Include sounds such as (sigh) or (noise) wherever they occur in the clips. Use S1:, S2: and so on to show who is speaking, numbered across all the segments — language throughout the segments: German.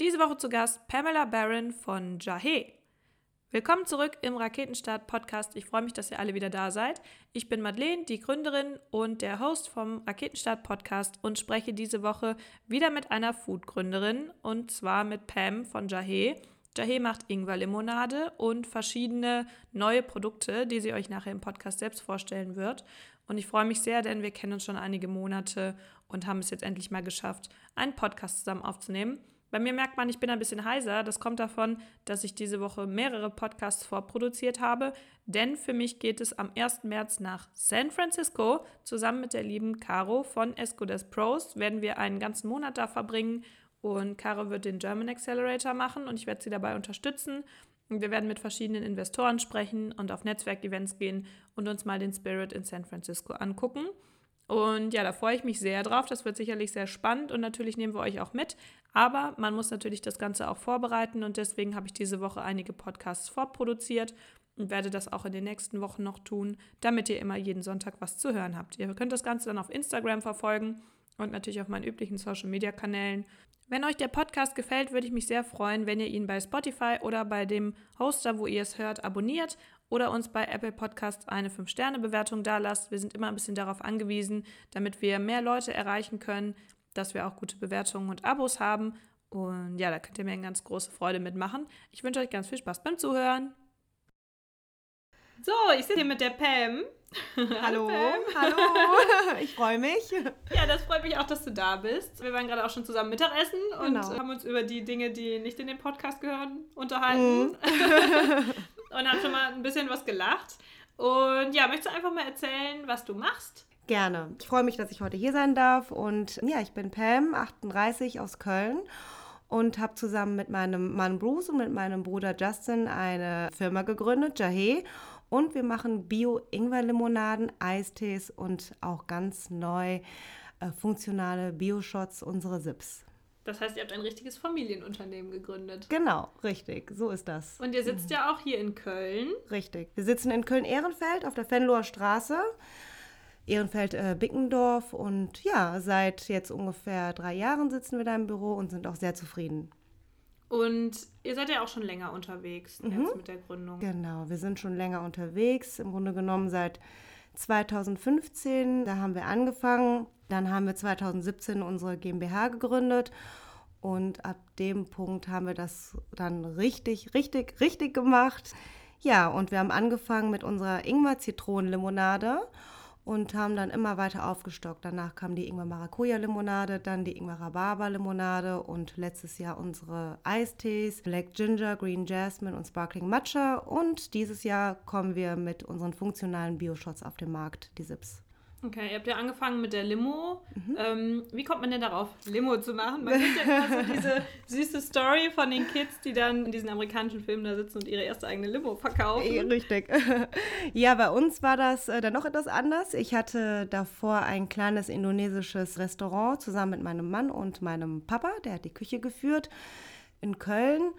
S1: Diese Woche zu Gast Pamela Barron von Jahe. Willkommen zurück im Raketenstart Podcast. Ich freue mich, dass ihr alle wieder da seid. Ich bin Madeleine, die Gründerin und der Host vom Raketenstart Podcast und spreche diese Woche wieder mit einer Food-Gründerin und zwar mit Pam von Jahe. Jahe macht Ingwer-Limonade und verschiedene neue Produkte, die sie euch nachher im Podcast selbst vorstellen wird. Und ich freue mich sehr, denn wir kennen uns schon einige Monate und haben es jetzt endlich mal geschafft, einen Podcast zusammen aufzunehmen. Bei mir merkt man, ich bin ein bisschen heiser. Das kommt davon, dass ich diese Woche mehrere Podcasts vorproduziert habe. Denn für mich geht es am 1. März nach San Francisco. Zusammen mit der lieben Caro von Escodes Pros werden wir einen ganzen Monat da verbringen. Und Caro wird den German Accelerator machen und ich werde sie dabei unterstützen. Wir werden mit verschiedenen Investoren sprechen und auf Netzwerkevents gehen und uns mal den Spirit in San Francisco angucken. Und ja, da freue ich mich sehr drauf. Das wird sicherlich sehr spannend und natürlich nehmen wir euch auch mit. Aber man muss natürlich das Ganze auch vorbereiten und deswegen habe ich diese Woche einige Podcasts vorproduziert und werde das auch in den nächsten Wochen noch tun, damit ihr immer jeden Sonntag was zu hören habt. Ihr könnt das Ganze dann auf Instagram verfolgen und natürlich auf meinen üblichen Social Media Kanälen. Wenn euch der Podcast gefällt, würde ich mich sehr freuen, wenn ihr ihn bei Spotify oder bei dem Hoster, wo ihr es hört, abonniert oder uns bei Apple Podcasts eine 5-Sterne-Bewertung da lasst. Wir sind immer ein bisschen darauf angewiesen, damit wir mehr Leute erreichen können, dass wir auch gute Bewertungen und Abos haben. Und ja, da könnt ihr mir eine ganz große Freude mitmachen. Ich wünsche euch ganz viel Spaß beim Zuhören. So, ich sitze hier mit der Pam. (laughs)
S2: Hallo. Pam. (laughs) Hallo. (laughs) Ich freue mich.
S1: Ja, das freut mich auch, dass du da bist. Wir waren gerade auch schon zusammen Mittagessen und genau. haben uns über die Dinge, die nicht in den Podcast gehören, unterhalten. Mm. Und haben schon mal ein bisschen was gelacht. Und ja, möchtest du einfach mal erzählen, was du machst?
S2: Gerne. Ich freue mich, dass ich heute hier sein darf. Und ja, ich bin Pam, 38 aus Köln und habe zusammen mit meinem Mann Bruce und mit meinem Bruder Justin eine Firma gegründet, Jahe. Und wir machen Bio-Ingwer-Limonaden, Eistees und auch ganz neu äh, funktionale Bio-Shots, unsere Sips.
S1: Das heißt, ihr habt ein richtiges Familienunternehmen gegründet.
S2: Genau, richtig, so ist das.
S1: Und ihr sitzt ja auch hier in Köln.
S2: Richtig. Wir sitzen in Köln-Ehrenfeld auf der Venloer Straße. Ehrenfeld-Bickendorf. Äh, und ja, seit jetzt ungefähr drei Jahren sitzen wir da im Büro und sind auch sehr zufrieden.
S1: Und ihr seid ja auch schon länger unterwegs mhm. jetzt mit der Gründung.
S2: Genau, wir sind schon länger unterwegs, im Grunde genommen seit 2015. Da haben wir angefangen. Dann haben wir 2017 unsere GmbH gegründet. Und ab dem Punkt haben wir das dann richtig, richtig, richtig gemacht. Ja, und wir haben angefangen mit unserer Ingwer-Zitronenlimonade und haben dann immer weiter aufgestockt. Danach kam die Ingwer-Maracuja-Limonade, dann die Ingwer-Rhabarber-Limonade und letztes Jahr unsere Eistees, Black Ginger, Green Jasmine und Sparkling Matcha. Und dieses Jahr kommen wir mit unseren funktionalen Bio-Shots auf den Markt, die Sips.
S1: Okay, ihr habt ja angefangen mit der Limo. Mhm. Ähm, wie kommt man denn darauf, Limo zu machen? Man kennt ja immer so diese (laughs) süße Story von den Kids, die dann in diesen amerikanischen Filmen da sitzen und ihre erste eigene Limo verkaufen.
S2: Richtig. (laughs) Ja, bei uns war das äh, dann noch etwas anders. Ich hatte davor ein kleines indonesisches Restaurant zusammen mit meinem Mann und meinem Papa, der hat die Küche geführt in Köln.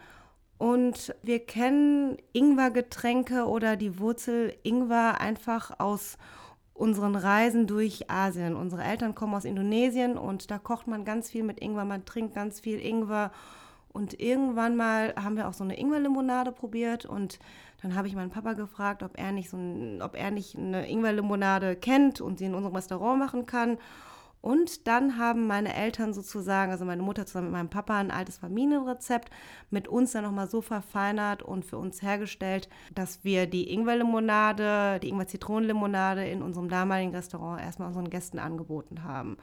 S2: Und wir kennen Ingwergetränke oder die Wurzel Ingwer einfach aus unseren Reisen durch Asien. Unsere Eltern kommen aus Indonesien und da kocht man ganz viel mit Ingwer, man trinkt ganz viel Ingwer. Und irgendwann mal haben wir auch so eine Ingwerlimonade probiert und dann habe ich meinen Papa gefragt, ob er nicht so ein, ob er nicht eine Ingwerlimonade kennt und sie in unserem Restaurant machen kann. Und dann haben meine Eltern sozusagen, also meine Mutter zusammen mit meinem Papa, ein altes Familienrezept mit uns dann nochmal so verfeinert und für uns hergestellt, dass wir die Ingwerlimonade, die Ingwer-Zitronenlimonade in unserem damaligen Restaurant erstmal unseren Gästen angeboten haben.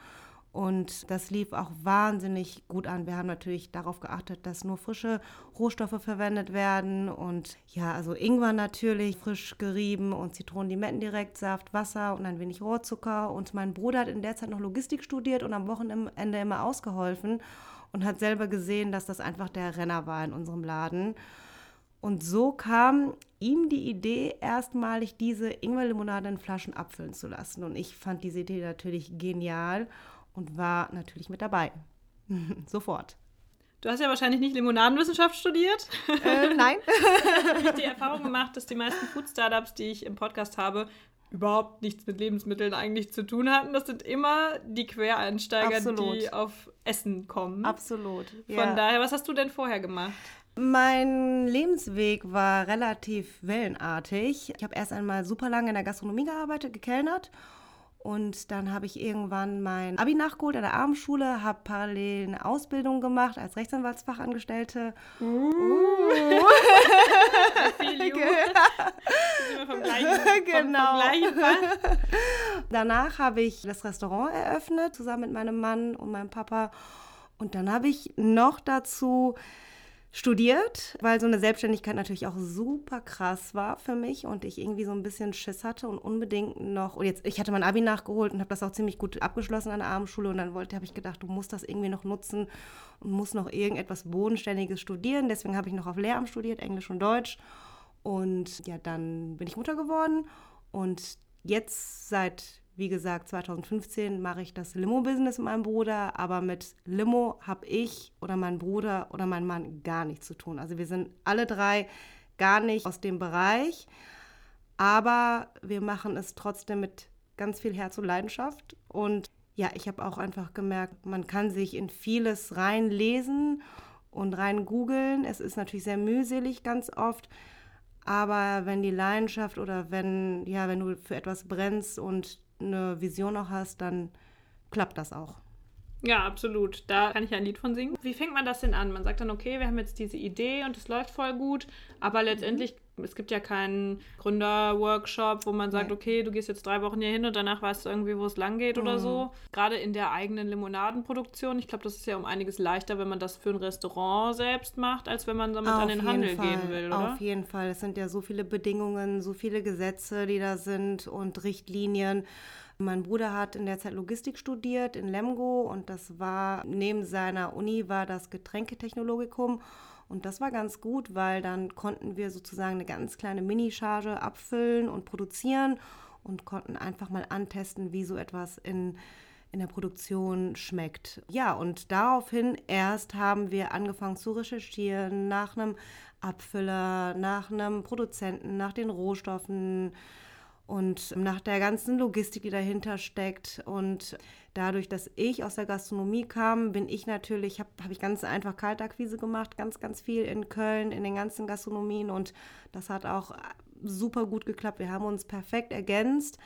S2: Und das lief auch wahnsinnig gut an. Wir haben natürlich darauf geachtet, dass nur frische Rohstoffe verwendet werden. Und ja, also Ingwer natürlich frisch gerieben und Zitronen-Limettendirektsaft, Wasser und ein wenig Rohrzucker. Und mein Bruder hat in der Zeit noch Logistik studiert und am Wochenende immer ausgeholfen und hat selber gesehen, dass das einfach der Renner war in unserem Laden. Und so kam ihm die Idee, erstmalig diese Ingwerlimonade in Flaschen abfüllen zu lassen. Und ich fand diese Idee natürlich genial und war natürlich mit dabei. (laughs) Sofort.
S1: Du hast ja wahrscheinlich nicht Limonadenwissenschaft studiert.
S2: Äh, nein. (laughs)
S1: ich habe die Erfahrung gemacht, dass die meisten Food-Startups, die ich im Podcast habe, überhaupt nichts mit Lebensmitteln eigentlich zu tun hatten. Das sind immer die Quereinsteiger,
S2: Absolut.
S1: die auf Essen kommen.
S2: Absolut.
S1: Von
S2: ja.
S1: daher, was hast du denn vorher gemacht?
S2: Mein Lebensweg war relativ wellenartig. Ich habe erst einmal super lange in der Gastronomie gearbeitet, gekellnert. Und dann habe ich irgendwann mein Abi nachgeholt an der Abendschule, habe parallel eine Ausbildung gemacht als Rechtsanwaltsfachangestellte.
S1: Uh. (laughs) Wir vom gleichen,
S2: Genau.
S1: vom gleichen Fach.
S2: Danach habe ich das Restaurant eröffnet, zusammen mit meinem Mann und meinem Papa. Und dann habe ich noch dazu studiert, weil so eine Selbstständigkeit natürlich auch super krass war für mich und ich irgendwie so ein bisschen Schiss hatte und unbedingt noch, und jetzt, ich hatte mein Abi nachgeholt und habe das auch ziemlich gut abgeschlossen an der Abendschule und dann wollte, habe ich gedacht, du musst das irgendwie noch nutzen und musst noch irgendetwas Bodenständiges studieren. Deswegen habe ich noch auf Lehramt studiert, Englisch und Deutsch. Und ja, dann bin ich Mutter geworden und jetzt seit, wie gesagt, 2015 mache ich das Limo-Business mit meinem Bruder, aber mit Limo habe ich oder mein Bruder oder mein Mann gar nichts zu tun. Also wir sind alle drei gar nicht aus dem Bereich, aber wir machen es trotzdem mit ganz viel Herz und Leidenschaft und ja, ich habe auch einfach gemerkt, man kann sich in vieles reinlesen und rein googeln. Es ist natürlich sehr mühselig ganz oft, aber wenn die Leidenschaft oder wenn, ja, wenn du für etwas brennst und eine Vision auch hast, dann klappt das auch.
S1: Ja, absolut. Da kann ich ja ein Lied von singen. Wie fängt man das denn an? Man sagt dann, okay, wir haben jetzt diese Idee und es läuft voll gut, aber letztendlich, es gibt ja keinen Gründerworkshop, wo man sagt,
S2: Nee.
S1: okay, du gehst jetzt drei Wochen hier hin und danach weißt du irgendwie, wo es lang geht oder
S2: Mhm.
S1: so. Gerade in der eigenen Limonadenproduktion, ich glaube, das ist ja um einiges leichter, wenn man das für ein Restaurant selbst macht, als wenn man damit an den Handel
S2: Fall,
S1: gehen will, oder?
S2: Auf jeden Fall. Es sind ja so viele Bedingungen, so viele Gesetze, die da sind und Richtlinien. Mein Bruder hat in der Zeit Logistik studiert in Lemgo und das war neben seiner Uni war das Getränketechnologikum und das war ganz gut, weil dann konnten wir sozusagen eine ganz kleine Minicharge abfüllen und produzieren und konnten einfach mal antesten, wie so etwas in in der Produktion schmeckt. Ja, und daraufhin erst haben wir angefangen zu recherchieren nach einem Abfüller, nach einem Produzenten, nach den Rohstoffen und nach der ganzen Logistik, die dahinter steckt. Und dadurch, dass ich aus der Gastronomie kam, bin ich natürlich, habe hab ich ganz einfach Kaltakquise gemacht, ganz, ganz viel in Köln, in den ganzen Gastronomien. Und das hat auch super gut geklappt. Wir haben uns perfekt ergänzt.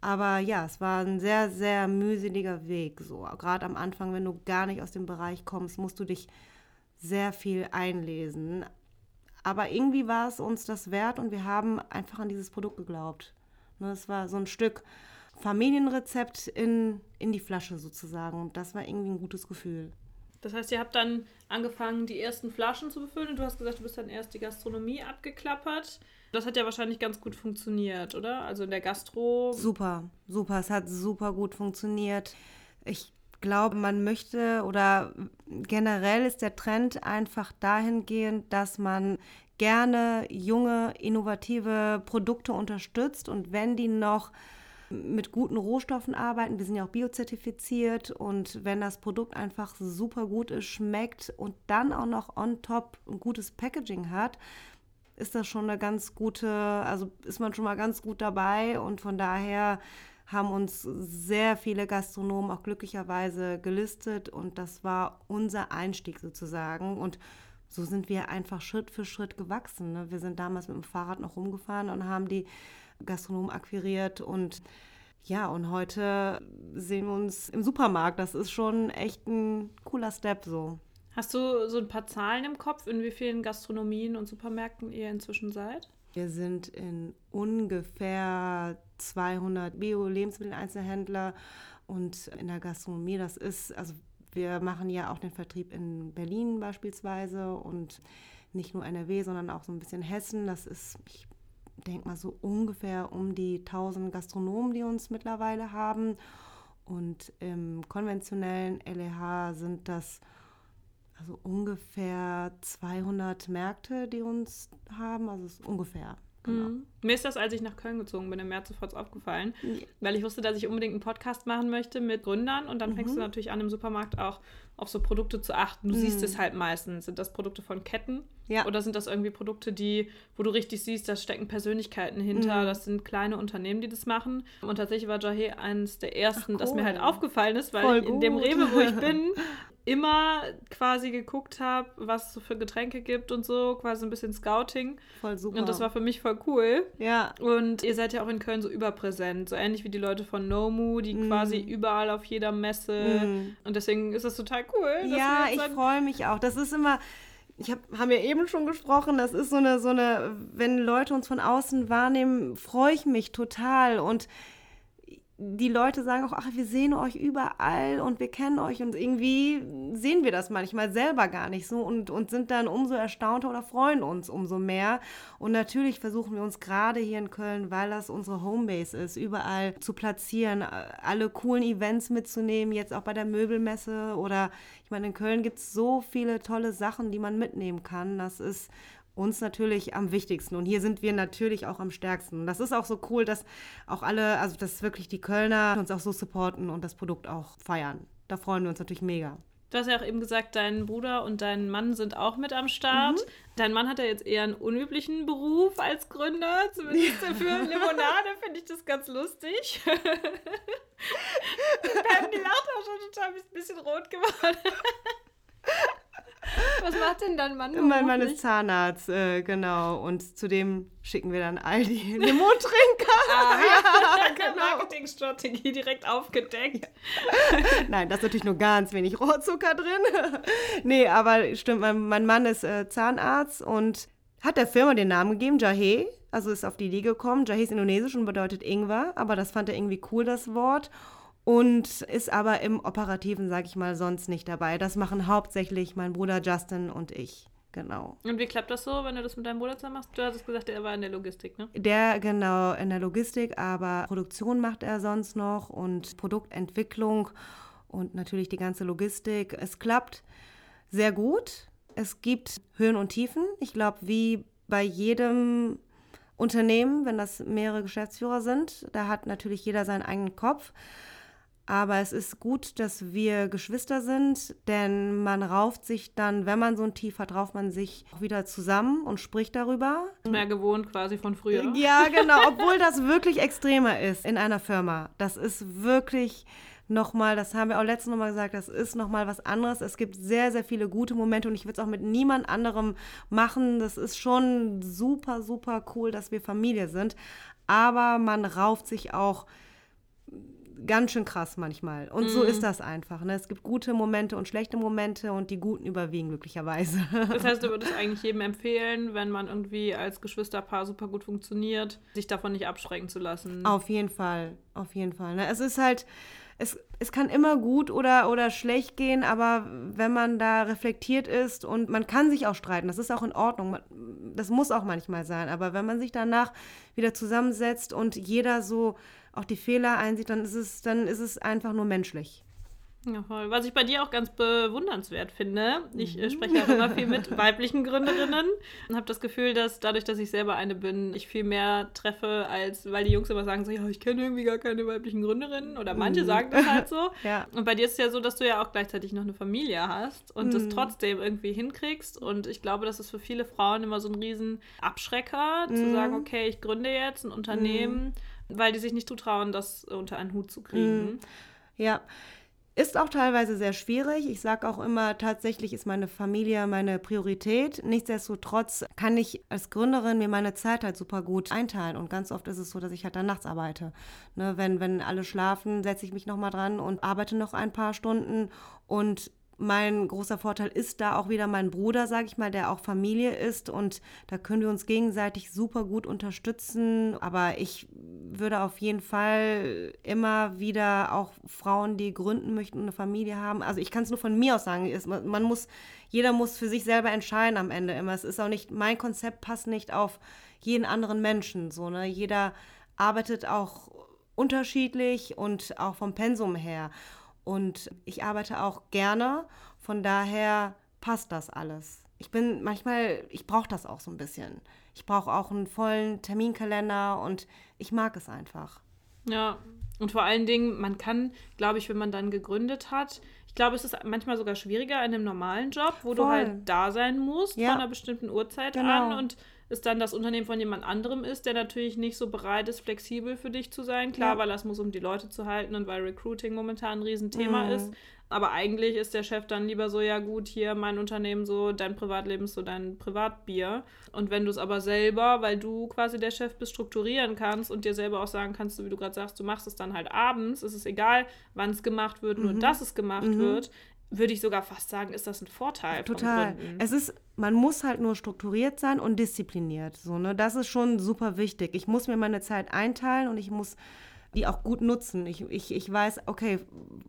S2: Aber ja, es war ein sehr, sehr mühseliger Weg. So, gerade am Anfang, wenn du gar nicht aus dem Bereich kommst, musst du dich sehr viel einlesen. Aber irgendwie war es uns das wert und wir haben einfach an dieses Produkt geglaubt. Ne, Es war so ein Stück Familienrezept in, in die Flasche sozusagen. Und das war irgendwie ein gutes Gefühl.
S1: Das heißt, ihr habt dann angefangen, die ersten Flaschen zu befüllen und du hast gesagt, du bist dann erst die Gastronomie abgeklappert. Das hat ja wahrscheinlich ganz gut funktioniert, oder? Also in der Gastro.
S2: Super, super. Es hat super gut funktioniert. Ich glaube, man möchte oder generell ist der Trend einfach dahingehend, dass man gerne junge, innovative Produkte unterstützt. Und wenn die noch mit guten Rohstoffen arbeiten, wir sind ja auch biozertifiziert und wenn das Produkt einfach super gut ist, schmeckt und dann auch noch on top ein gutes Packaging hat, ist das schon eine ganz gute, also ist man schon mal ganz gut dabei. Und von daher haben uns sehr viele Gastronomen auch glücklicherweise gelistet. Und das war unser Einstieg sozusagen. Und so sind wir einfach Schritt für Schritt gewachsen. Ne? Wir sind damals mit dem Fahrrad noch rumgefahren und haben die Gastronomen akquiriert und ja, und heute sehen wir uns im Supermarkt. Das ist schon echt ein cooler Step so.
S1: Hast du so ein paar Zahlen im Kopf, in wie vielen Gastronomien und Supermärkten ihr inzwischen seid?
S2: Wir sind in ungefähr 200 Bio-Lebensmittel-Einzelhändler und in der Gastronomie, das ist, also wir machen ja auch den Vertrieb in Berlin beispielsweise und nicht nur NRW, sondern auch so ein bisschen Hessen. Das ist, ich denke mal, so ungefähr um die 1000 Gastronomen, die uns mittlerweile haben. Und im konventionellen LEH sind das also ungefähr 200 Märkte, die uns haben. Also es ist ungefähr. Genau.
S1: Mhm. Mir ist das, als ich nach Köln gezogen bin, im März sofort aufgefallen, weil ich wusste, dass ich unbedingt einen Podcast machen möchte mit Gründern und dann fängst
S2: Mhm.
S1: du natürlich an, im Supermarkt auch auf so Produkte zu achten. Du mm. siehst es halt meistens. Sind das Produkte von Ketten? Ja. Oder sind das irgendwie Produkte, die, wo du richtig siehst, da stecken Persönlichkeiten hinter, mm. das sind kleine Unternehmen, die das machen. Und tatsächlich war Jahe eines der ersten, Ach, cool. das mir halt aufgefallen ist, weil in dem Rewe, wo ich (laughs) bin, immer quasi geguckt habe, was es so für Getränke gibt und so, quasi ein bisschen Scouting. Voll super. Und das war für mich voll cool. Ja. Und ihr seid ja auch in Köln so überpräsent, so ähnlich wie die Leute von Nomu, die mm. quasi überall auf jeder Messe. Mm. Und deswegen ist das total cool.
S2: Ja, ich freue mich auch. Das ist immer ich hab, haben ja eben schon gesprochen, das ist so eine, so eine, wenn Leute uns von außen wahrnehmen, freue ich mich total. Und die Leute sagen auch, ach, wir sehen euch überall und wir kennen euch und irgendwie sehen wir das manchmal selber gar nicht so und, und sind dann umso erstaunter oder freuen uns umso mehr. Und natürlich versuchen wir uns gerade hier in Köln, weil das unsere Homebase ist, überall zu platzieren, alle coolen Events mitzunehmen, jetzt auch bei der Möbelmesse oder ich meine, in Köln gibt es so viele tolle Sachen, die man mitnehmen kann. Das ist uns natürlich am wichtigsten. Und hier sind wir natürlich auch am stärksten. Und das ist auch so cool, dass auch alle, also dass wirklich die Kölner uns auch so supporten und das Produkt auch feiern. Da freuen wir uns natürlich mega.
S1: Du hast ja auch eben gesagt, dein Bruder und dein Mann sind auch mit am Start. Mhm. Dein Mann hat ja jetzt eher einen unüblichen Beruf als Gründer. Zumindest (laughs) für Limonade finde ich das ganz lustig. (laughs) Pam, die lacht auch schon total ein bisschen rot geworden. (laughs) Was macht denn dein Mann?
S2: Mein Mann ist Zahnarzt, äh, genau. Und zudem schicken wir dann all (laughs) die Limotrinker.
S1: Ah, (laughs) ja, genau. Marketingstrategie direkt aufgedeckt.
S2: Ja. Nein, da ist natürlich nur ganz wenig Rohrzucker drin. (laughs) nee, aber stimmt, mein, mein Mann ist äh, Zahnarzt und hat der Firma den Namen gegeben, Jahe. Also ist auf die Idee gekommen. Jahe ist indonesisch und bedeutet Ingwer, aber das fand er irgendwie cool, das Wort und ist aber im Operativen, sage ich mal, sonst nicht dabei. Das machen hauptsächlich mein Bruder Justin und ich. Genau.
S1: Und wie klappt das so, wenn du das mit deinem Bruder zusammen machst? Du hattest gesagt, er war in der Logistik, ne?
S2: Der, genau, in der Logistik, aber Produktion macht er sonst noch und Produktentwicklung und natürlich die ganze Logistik. Es klappt sehr gut. Es gibt Höhen und Tiefen. Ich glaube, wie bei jedem Unternehmen, wenn das mehrere Geschäftsführer sind, da hat natürlich jeder seinen eigenen Kopf. Aber es ist gut, dass wir Geschwister sind, denn man rauft sich dann, wenn man so ein Tief hat, rauft man sich auch wieder zusammen und spricht darüber.
S1: Mehr gewohnt quasi von früher.
S2: Ja, genau, obwohl das wirklich extremer ist in einer Firma. Das ist wirklich nochmal, das haben wir auch letztes Mal gesagt, das ist nochmal was anderes. Es gibt sehr, sehr viele gute Momente und ich würde es auch mit niemand anderem machen. Das ist schon super, super cool, dass wir Familie sind. Aber man rauft sich auch ganz schön krass manchmal. Und mhm. so ist das einfach. Ne? Es gibt gute Momente und schlechte Momente und die guten überwiegen glücklicherweise. (laughs)
S1: Das heißt, du würdest eigentlich jedem empfehlen, wenn man irgendwie als Geschwisterpaar super gut funktioniert, sich davon nicht abschrecken zu lassen.
S2: Auf jeden Fall, auf jeden Fall. Ne? Es ist halt, es, es kann immer gut oder, oder schlecht gehen, aber wenn man da reflektiert ist und man kann sich auch streiten, das ist auch in Ordnung, das muss auch manchmal sein, aber wenn man sich danach wieder zusammensetzt und jeder so auch die Fehler einsieht, dann ist es, dann ist es einfach nur menschlich.
S1: Ja, voll. Was ich bei dir auch ganz bewundernswert finde, ich äh, spreche ja immer viel mit (laughs) weiblichen Gründerinnen und habe das Gefühl, dass dadurch, dass ich selber eine bin, ich viel mehr treffe, als weil die Jungs immer sagen so, ja, ich kenne irgendwie gar keine weiblichen Gründerinnen oder manche mhm. sagen das halt so. (laughs) ja. Und bei dir ist es ja so, dass du ja auch gleichzeitig noch eine Familie hast und mhm. das trotzdem irgendwie hinkriegst und ich glaube, das ist für viele Frauen immer so ein riesen Abschrecker, mhm. zu sagen, okay, ich gründe jetzt ein Unternehmen, mhm. weil die sich nicht zutrauen, das unter einen Hut zu kriegen.
S2: Mhm. Ja, ist auch teilweise sehr schwierig. Ich sage auch immer, tatsächlich ist meine Familie meine Priorität. Nichtsdestotrotz kann ich als Gründerin mir meine Zeit halt super gut einteilen. Und ganz oft ist es so, dass ich halt dann nachts arbeite. Ne, wenn, wenn alle schlafen, setze ich mich nochmal dran und arbeite noch ein paar Stunden. Und mein großer Vorteil ist da auch wieder mein Bruder, sage ich mal, der auch Familie ist und da können wir uns gegenseitig super gut unterstützen. Aber ich würde auf jeden Fall immer wieder auch Frauen, die gründen möchten, eine Familie haben. Also ich kann es nur von mir aus sagen, man muss, jeder muss für sich selber entscheiden am Ende immer. Es ist auch nicht, mein Konzept passt nicht auf jeden anderen Menschen. So, ne? Jeder arbeitet auch unterschiedlich und auch vom Pensum her. Und ich arbeite auch gerne, von daher passt das alles. Ich bin manchmal, ich brauche das auch so ein bisschen. Ich brauche auch einen vollen Terminkalender und ich mag es einfach.
S1: Ja, und vor allen Dingen, man kann, glaube ich, wenn man dann gegründet hat, glaube, es ist manchmal sogar schwieriger in einem normalen Job, wo
S2: Voll.
S1: du halt da sein musst
S2: Ja.
S1: von einer bestimmten Uhrzeit
S2: Genau.
S1: an und es dann das Unternehmen von jemand anderem ist, der natürlich nicht so bereit ist, flexibel für dich zu sein. Klar,
S2: Ja.
S1: weil das muss, um die Leute zu halten und weil Recruiting momentan ein Riesenthema
S2: Mhm.
S1: ist. Aber eigentlich ist der Chef dann lieber so, ja gut, hier mein Unternehmen so, dein Privatleben ist so dein Privatbier. Und wenn du es aber selber, weil du quasi der Chef bist, strukturieren kannst und dir selber auch sagen kannst, so wie du gerade sagst, du machst es dann halt abends, ist es egal, wann es gemacht wird, nur
S2: Mhm.
S1: dass es gemacht
S2: Mhm.
S1: wird, würde ich sogar fast sagen, ist das ein Vorteil.
S2: Total. Es ist, man muss halt nur strukturiert sein und diszipliniert. So, ne? Das ist schon super wichtig. Ich muss mir meine Zeit einteilen und ich muss die auch gut nutzen. Ich, ich, ich weiß, okay,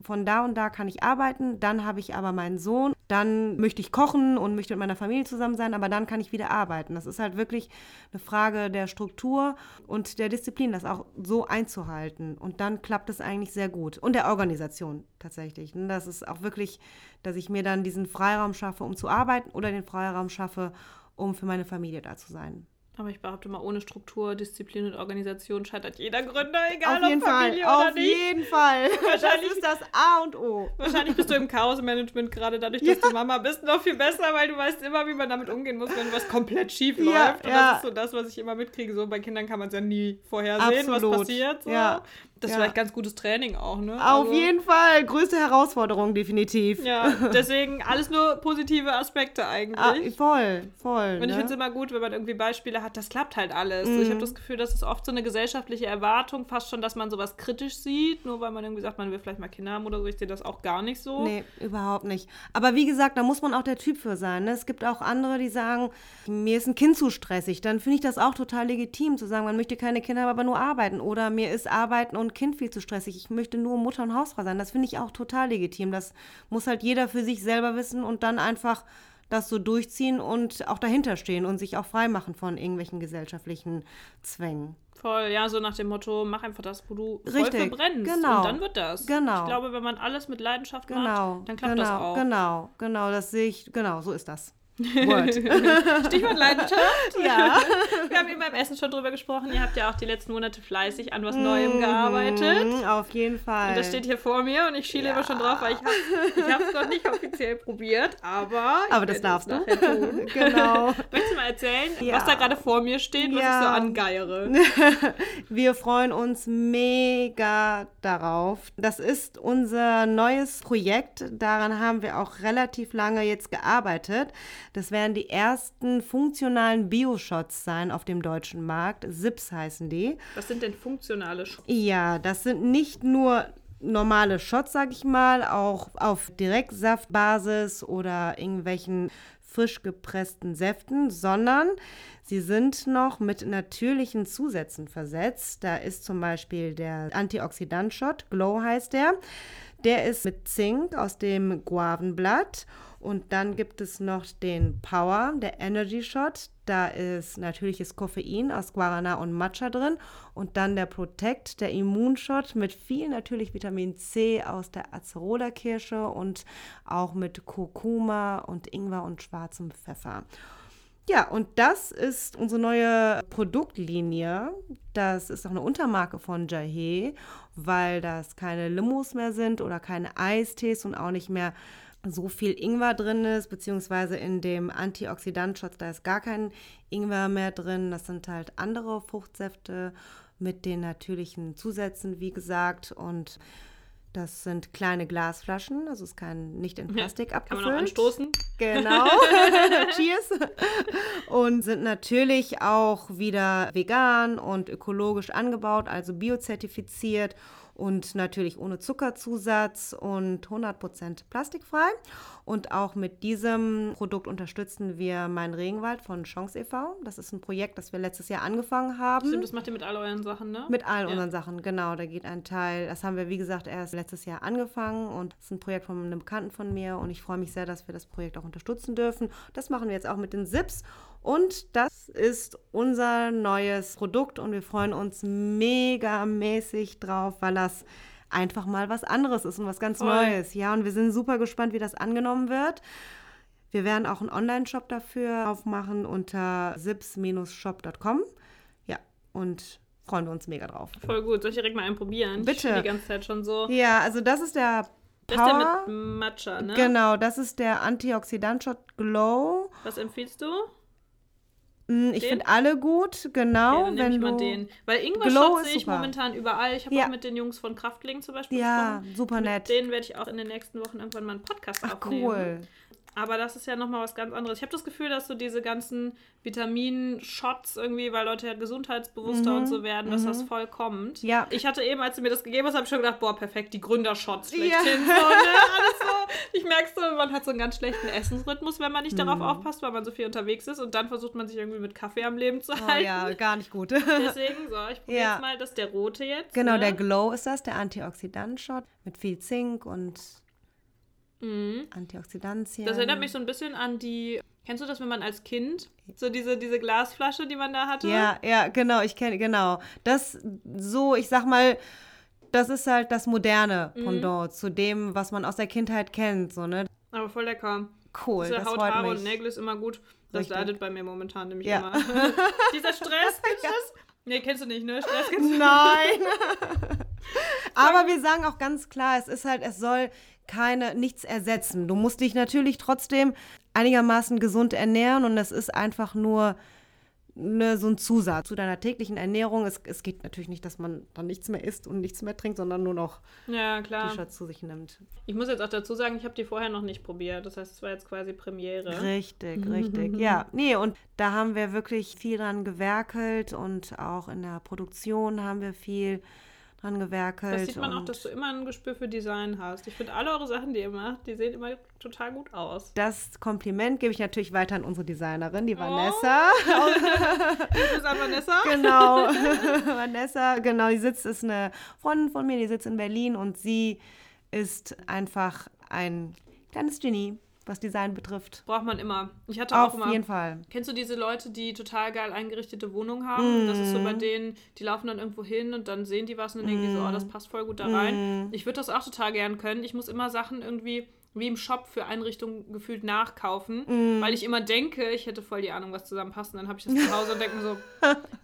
S2: von da und da kann ich arbeiten, dann habe ich aber meinen Sohn, dann möchte ich kochen und möchte mit meiner Familie zusammen sein, aber dann kann ich wieder arbeiten. Das ist halt wirklich eine Frage der Struktur und der Disziplin, das auch so einzuhalten. Und dann klappt es eigentlich sehr gut. Und der Organisation tatsächlich. Und Das ist auch wirklich, dass ich mir dann diesen Freiraum schaffe, um zu arbeiten oder den Freiraum schaffe, um für meine Familie da zu sein.
S1: Aber ich behaupte mal, ohne Struktur, Disziplin und Organisation scheitert jeder Gründer, egal
S2: auf jeden
S1: ob Familie
S2: Fall,
S1: oder
S2: auf
S1: nicht.
S2: jeden Fall. (laughs) Das
S1: Wahrscheinlich-
S2: ist das A und O.
S1: Wahrscheinlich bist du im Chaosmanagement gerade dadurch, dass du Mama bist, noch viel besser, weil du weißt immer, wie man damit umgehen muss, wenn was komplett schief läuft.
S2: Ja,
S1: und
S2: ja.
S1: das ist so das, was ich immer mitkriege. So bei Kindern kann man es ja nie vorhersehen, was
S2: Absolut.
S1: passiert. So.
S2: Ja.
S1: Das ist
S2: Ja.
S1: vielleicht ganz gutes Training auch, ne?
S2: Auf
S1: Also,
S2: jeden Fall. Größte Herausforderung, definitiv.
S1: Ja, (laughs) deswegen alles nur positive Aspekte eigentlich.
S2: Ah, voll, voll.
S1: Und ich
S2: ne?
S1: finde es immer gut, wenn man irgendwie Beispiele hat, das klappt halt alles. So, Ich
S2: Mhm.
S1: habe das Gefühl, das ist oft so eine gesellschaftliche Erwartung, fast schon, dass man sowas kritisch sieht, nur weil man irgendwie sagt, man will vielleicht mal Kinder haben oder so. Ich sehe das auch gar nicht so.
S2: Nee, überhaupt nicht. Aber wie gesagt, da muss man auch der Typ für sein. Ne? Es gibt auch andere, die sagen, mir ist ein Kind zu stressig. Dann finde ich das auch total legitim, zu sagen, man möchte keine Kinder haben, aber nur arbeiten. Oder mir ist Arbeiten und Kind viel zu stressig. Ich möchte nur Mutter und Hausfrau sein. Das finde ich auch total legitim. Das muss halt jeder für sich selber wissen und dann einfach das so durchziehen und auch dahinter stehen und sich auch freimachen von irgendwelchen gesellschaftlichen Zwängen.
S1: Voll, ja, so nach dem Motto, mach einfach das, wo du voll
S2: Richtig,
S1: für brennst.
S2: genau,
S1: Und dann wird das.
S2: genau.
S1: Ich glaube, wenn man alles mit Leidenschaft
S2: Genau,
S1: macht, dann klappt
S2: genau,
S1: das auch.
S2: genau, genau, das sehe ich, genau, so ist das. Word. (laughs)
S1: Stichwort Leidenschaft.
S2: ja. (laughs)
S1: Wir haben eben beim Essen schon drüber gesprochen. Ihr habt ja auch die letzten Monate fleißig an was Neuem gearbeitet.
S2: Mhm, Auf jeden Fall.
S1: Und das steht hier vor mir und ich schiele
S2: Ja.
S1: immer schon drauf, weil ich habe es noch nicht offiziell probiert, aber ich
S2: Aber das darfst du.
S1: tun. (laughs)
S2: genau.
S1: Möchtest du mal erzählen,
S2: Ja.
S1: was da gerade vor mir steht, was
S2: Ja.
S1: ich so angeiere?
S2: Wir freuen uns mega darauf. Das ist unser neues Projekt. Daran haben wir auch relativ lange jetzt gearbeitet. Das werden die ersten funktionalen Bioshots sein auf dem deutschen Markt. SIPs heißen die.
S1: Was sind denn funktionale Sch
S2: Ja, das sind nicht nur normale Shots, sag ich mal, auch auf Direktsaftbasis oder irgendwelchen frisch gepressten Säften, sondern sie sind noch mit natürlichen Zusätzen versetzt. Da ist zum Beispiel der Antioxidant-Shot, Glow heißt der. Der ist mit Zink aus dem Guavenblatt. Und dann gibt es noch den Power, der Energy Shot. Da ist natürliches Koffein aus Guarana und Matcha drin. Und dann der Protect, der Immunshot mit viel natürlich Vitamin C aus der Acerola-Kirsche und auch mit Kurkuma und Ingwer und schwarzem Pfeffer. Ja, und das ist unsere neue Produktlinie. Das ist auch eine Untermarke von Jahe, weil das keine Limos mehr sind oder keine Eistees und auch nicht mehr so viel Ingwer drin ist, beziehungsweise in dem Antioxidantschutz, da ist gar kein Ingwer mehr drin. Das sind halt andere Fruchtsäfte mit den natürlichen Zusätzen, wie gesagt. Und das sind kleine Glasflaschen, also ist kein nicht in Plastik
S1: Kann
S2: abgefüllt.
S1: man auch anstoßen?
S2: Genau. (laughs) Cheers. Und sind natürlich auch wieder vegan und ökologisch angebaut, also biozertifiziert und natürlich ohne Zuckerzusatz und 100% plastikfrei. Und auch mit diesem Produkt unterstützen wir Mein Regenwald von Chance e.V. Das ist ein Projekt, das wir letztes Jahr angefangen haben.
S1: Stimmt, das macht ihr mit all euren Sachen, ne?
S2: Mit allen
S1: Ja.
S2: unseren Sachen, genau. Da geht ein Teil, das haben wir, wie gesagt, erst letztes Jahr angefangen und das ist ein Projekt von einem Bekannten von mir und ich freue mich sehr, dass wir das Projekt auch unterstützen dürfen. Das machen wir jetzt auch mit den SIPs und das ist unser neues Produkt und wir freuen uns megamäßig drauf, weil das einfach mal was anderes ist und was ganz
S1: Voll.
S2: Neues. Ja, und wir sind super gespannt, wie das angenommen wird. Wir werden auch einen Online-Shop dafür aufmachen unter sips-shop.com. Ja, und freuen wir uns mega drauf.
S1: Voll gut. Soll ich direkt mal einen probieren? Ich
S2: Bitte.
S1: schiel die ganze Zeit schon so.
S2: Ja, also das ist der
S1: Das ist der mit Matcha, ne?
S2: Genau, das ist der Antioxidant-Shot Glow.
S1: Was empfiehlst du?
S2: Mm, Ich finde alle gut, genau.
S1: Okay,
S2: wenn
S1: ich
S2: du,
S1: mal den. Weil
S2: ist
S1: sehe ich
S2: super.
S1: momentan überall. Ich habe
S2: Ja.
S1: auch mit den Jungs von Kraftling zum Beispiel
S2: Ja,
S1: gesprochen.
S2: super
S1: Mit
S2: nett.
S1: denen werde ich auch in den nächsten Wochen irgendwann mal einen Podcast
S2: Ach,
S1: aufnehmen.
S2: cool.
S1: Aber das ist ja nochmal was ganz anderes. Ich habe das Gefühl, dass so diese ganzen Vitamin-Shots irgendwie, weil Leute ja gesundheitsbewusster und so werden, dass das voll kommt.
S2: Mhm, Ja.
S1: Ich hatte eben, als du mir das gegeben hast, habe ich schon gedacht, boah, perfekt, die Gründershots schlechthin.
S2: Ja.
S1: So, ne? Alles so. Ich merke so, man hat so einen ganz schlechten Essensrhythmus, wenn man nicht
S2: Mhm.
S1: darauf aufpasst, weil man so viel unterwegs ist und dann versucht man sich irgendwie mit Kaffee am Leben zu
S2: Oh
S1: halten.
S2: ja, gar nicht gut.
S1: Deswegen, so, ich probiere
S2: Ja.
S1: jetzt mal, das ist der rote jetzt.
S2: Genau,
S1: ne?
S2: der Glow ist das, der Antioxidant-Shot mit viel Zink und Antioxidantien.
S1: Mhm. Das erinnert mich so ein bisschen an die. Kennst du das, wenn man als Kind so diese, diese Glasflasche, die man da hatte?
S2: Ja, ja, genau, ich kenne, genau. Das so, ich sag mal, das ist halt das moderne
S1: Mhm.
S2: Pendant zu dem, was man aus der Kindheit kennt, so, ne?
S1: Aber voll lecker.
S2: Cool,
S1: Diese
S2: das
S1: Haut,
S2: freut
S1: Haare
S2: mich.
S1: und Nägel ist immer gut. Das
S2: Richtig.
S1: leidet bei mir momentan nämlich
S2: Ja.
S1: immer. (laughs) Dieser Stress, (laughs) kennst du das? Nee, kennst du nicht, ne? Stress (laughs) kennst du
S2: Nein. Aber wir sagen auch ganz klar, es ist halt, es soll keine, nichts ersetzen. Du musst dich natürlich trotzdem einigermaßen gesund ernähren und es ist einfach nur ne, so ein Zusatz zu deiner täglichen Ernährung. Es, es geht natürlich nicht, dass man dann nichts mehr isst und nichts mehr trinkt, sondern nur noch
S1: Ja.
S2: Shots zu sich nimmt.
S1: Ich muss jetzt auch dazu sagen, ich habe die vorher noch nicht probiert. Das heißt, es war jetzt quasi Premiere.
S2: Richtig, (laughs) richtig. Ja, nee, und da haben wir wirklich viel dran gewerkelt und auch in der Produktion haben wir viel dran gewerkelt.
S1: Das sieht man auch, dass du immer ein Gespür für Design hast. Ich finde alle eure Sachen, die ihr macht, die sehen immer total gut aus.
S2: Das Kompliment gebe ich natürlich weiter an unsere Designerin, die
S1: Oh.
S2: Vanessa. (laughs)
S1: Grüß an Vanessa. (laughs)
S2: Genau, (laughs) Vanessa, genau, die sitzt, ist eine Freundin von mir, die sitzt in Berlin und sie ist einfach ein kleines Genie, was Design betrifft.
S1: Braucht man immer. Ich hatte auch
S2: Auf
S1: immer.
S2: jeden Fall.
S1: Kennst du diese Leute, die total geil eingerichtete Wohnungen haben? Das ist so bei denen, die laufen dann irgendwo hin und dann sehen die was und dann denken die so, oh, das passt voll gut da rein.
S2: Mhm.
S1: Ich würde das auch total gern können. Ich muss immer Sachen irgendwie wie im Shop für Einrichtungen gefühlt nachkaufen,
S2: Mhm.
S1: weil ich immer denke, ich hätte voll die Ahnung, was zusammenpasst. Und dann habe ich das zu Hause und denke mir so,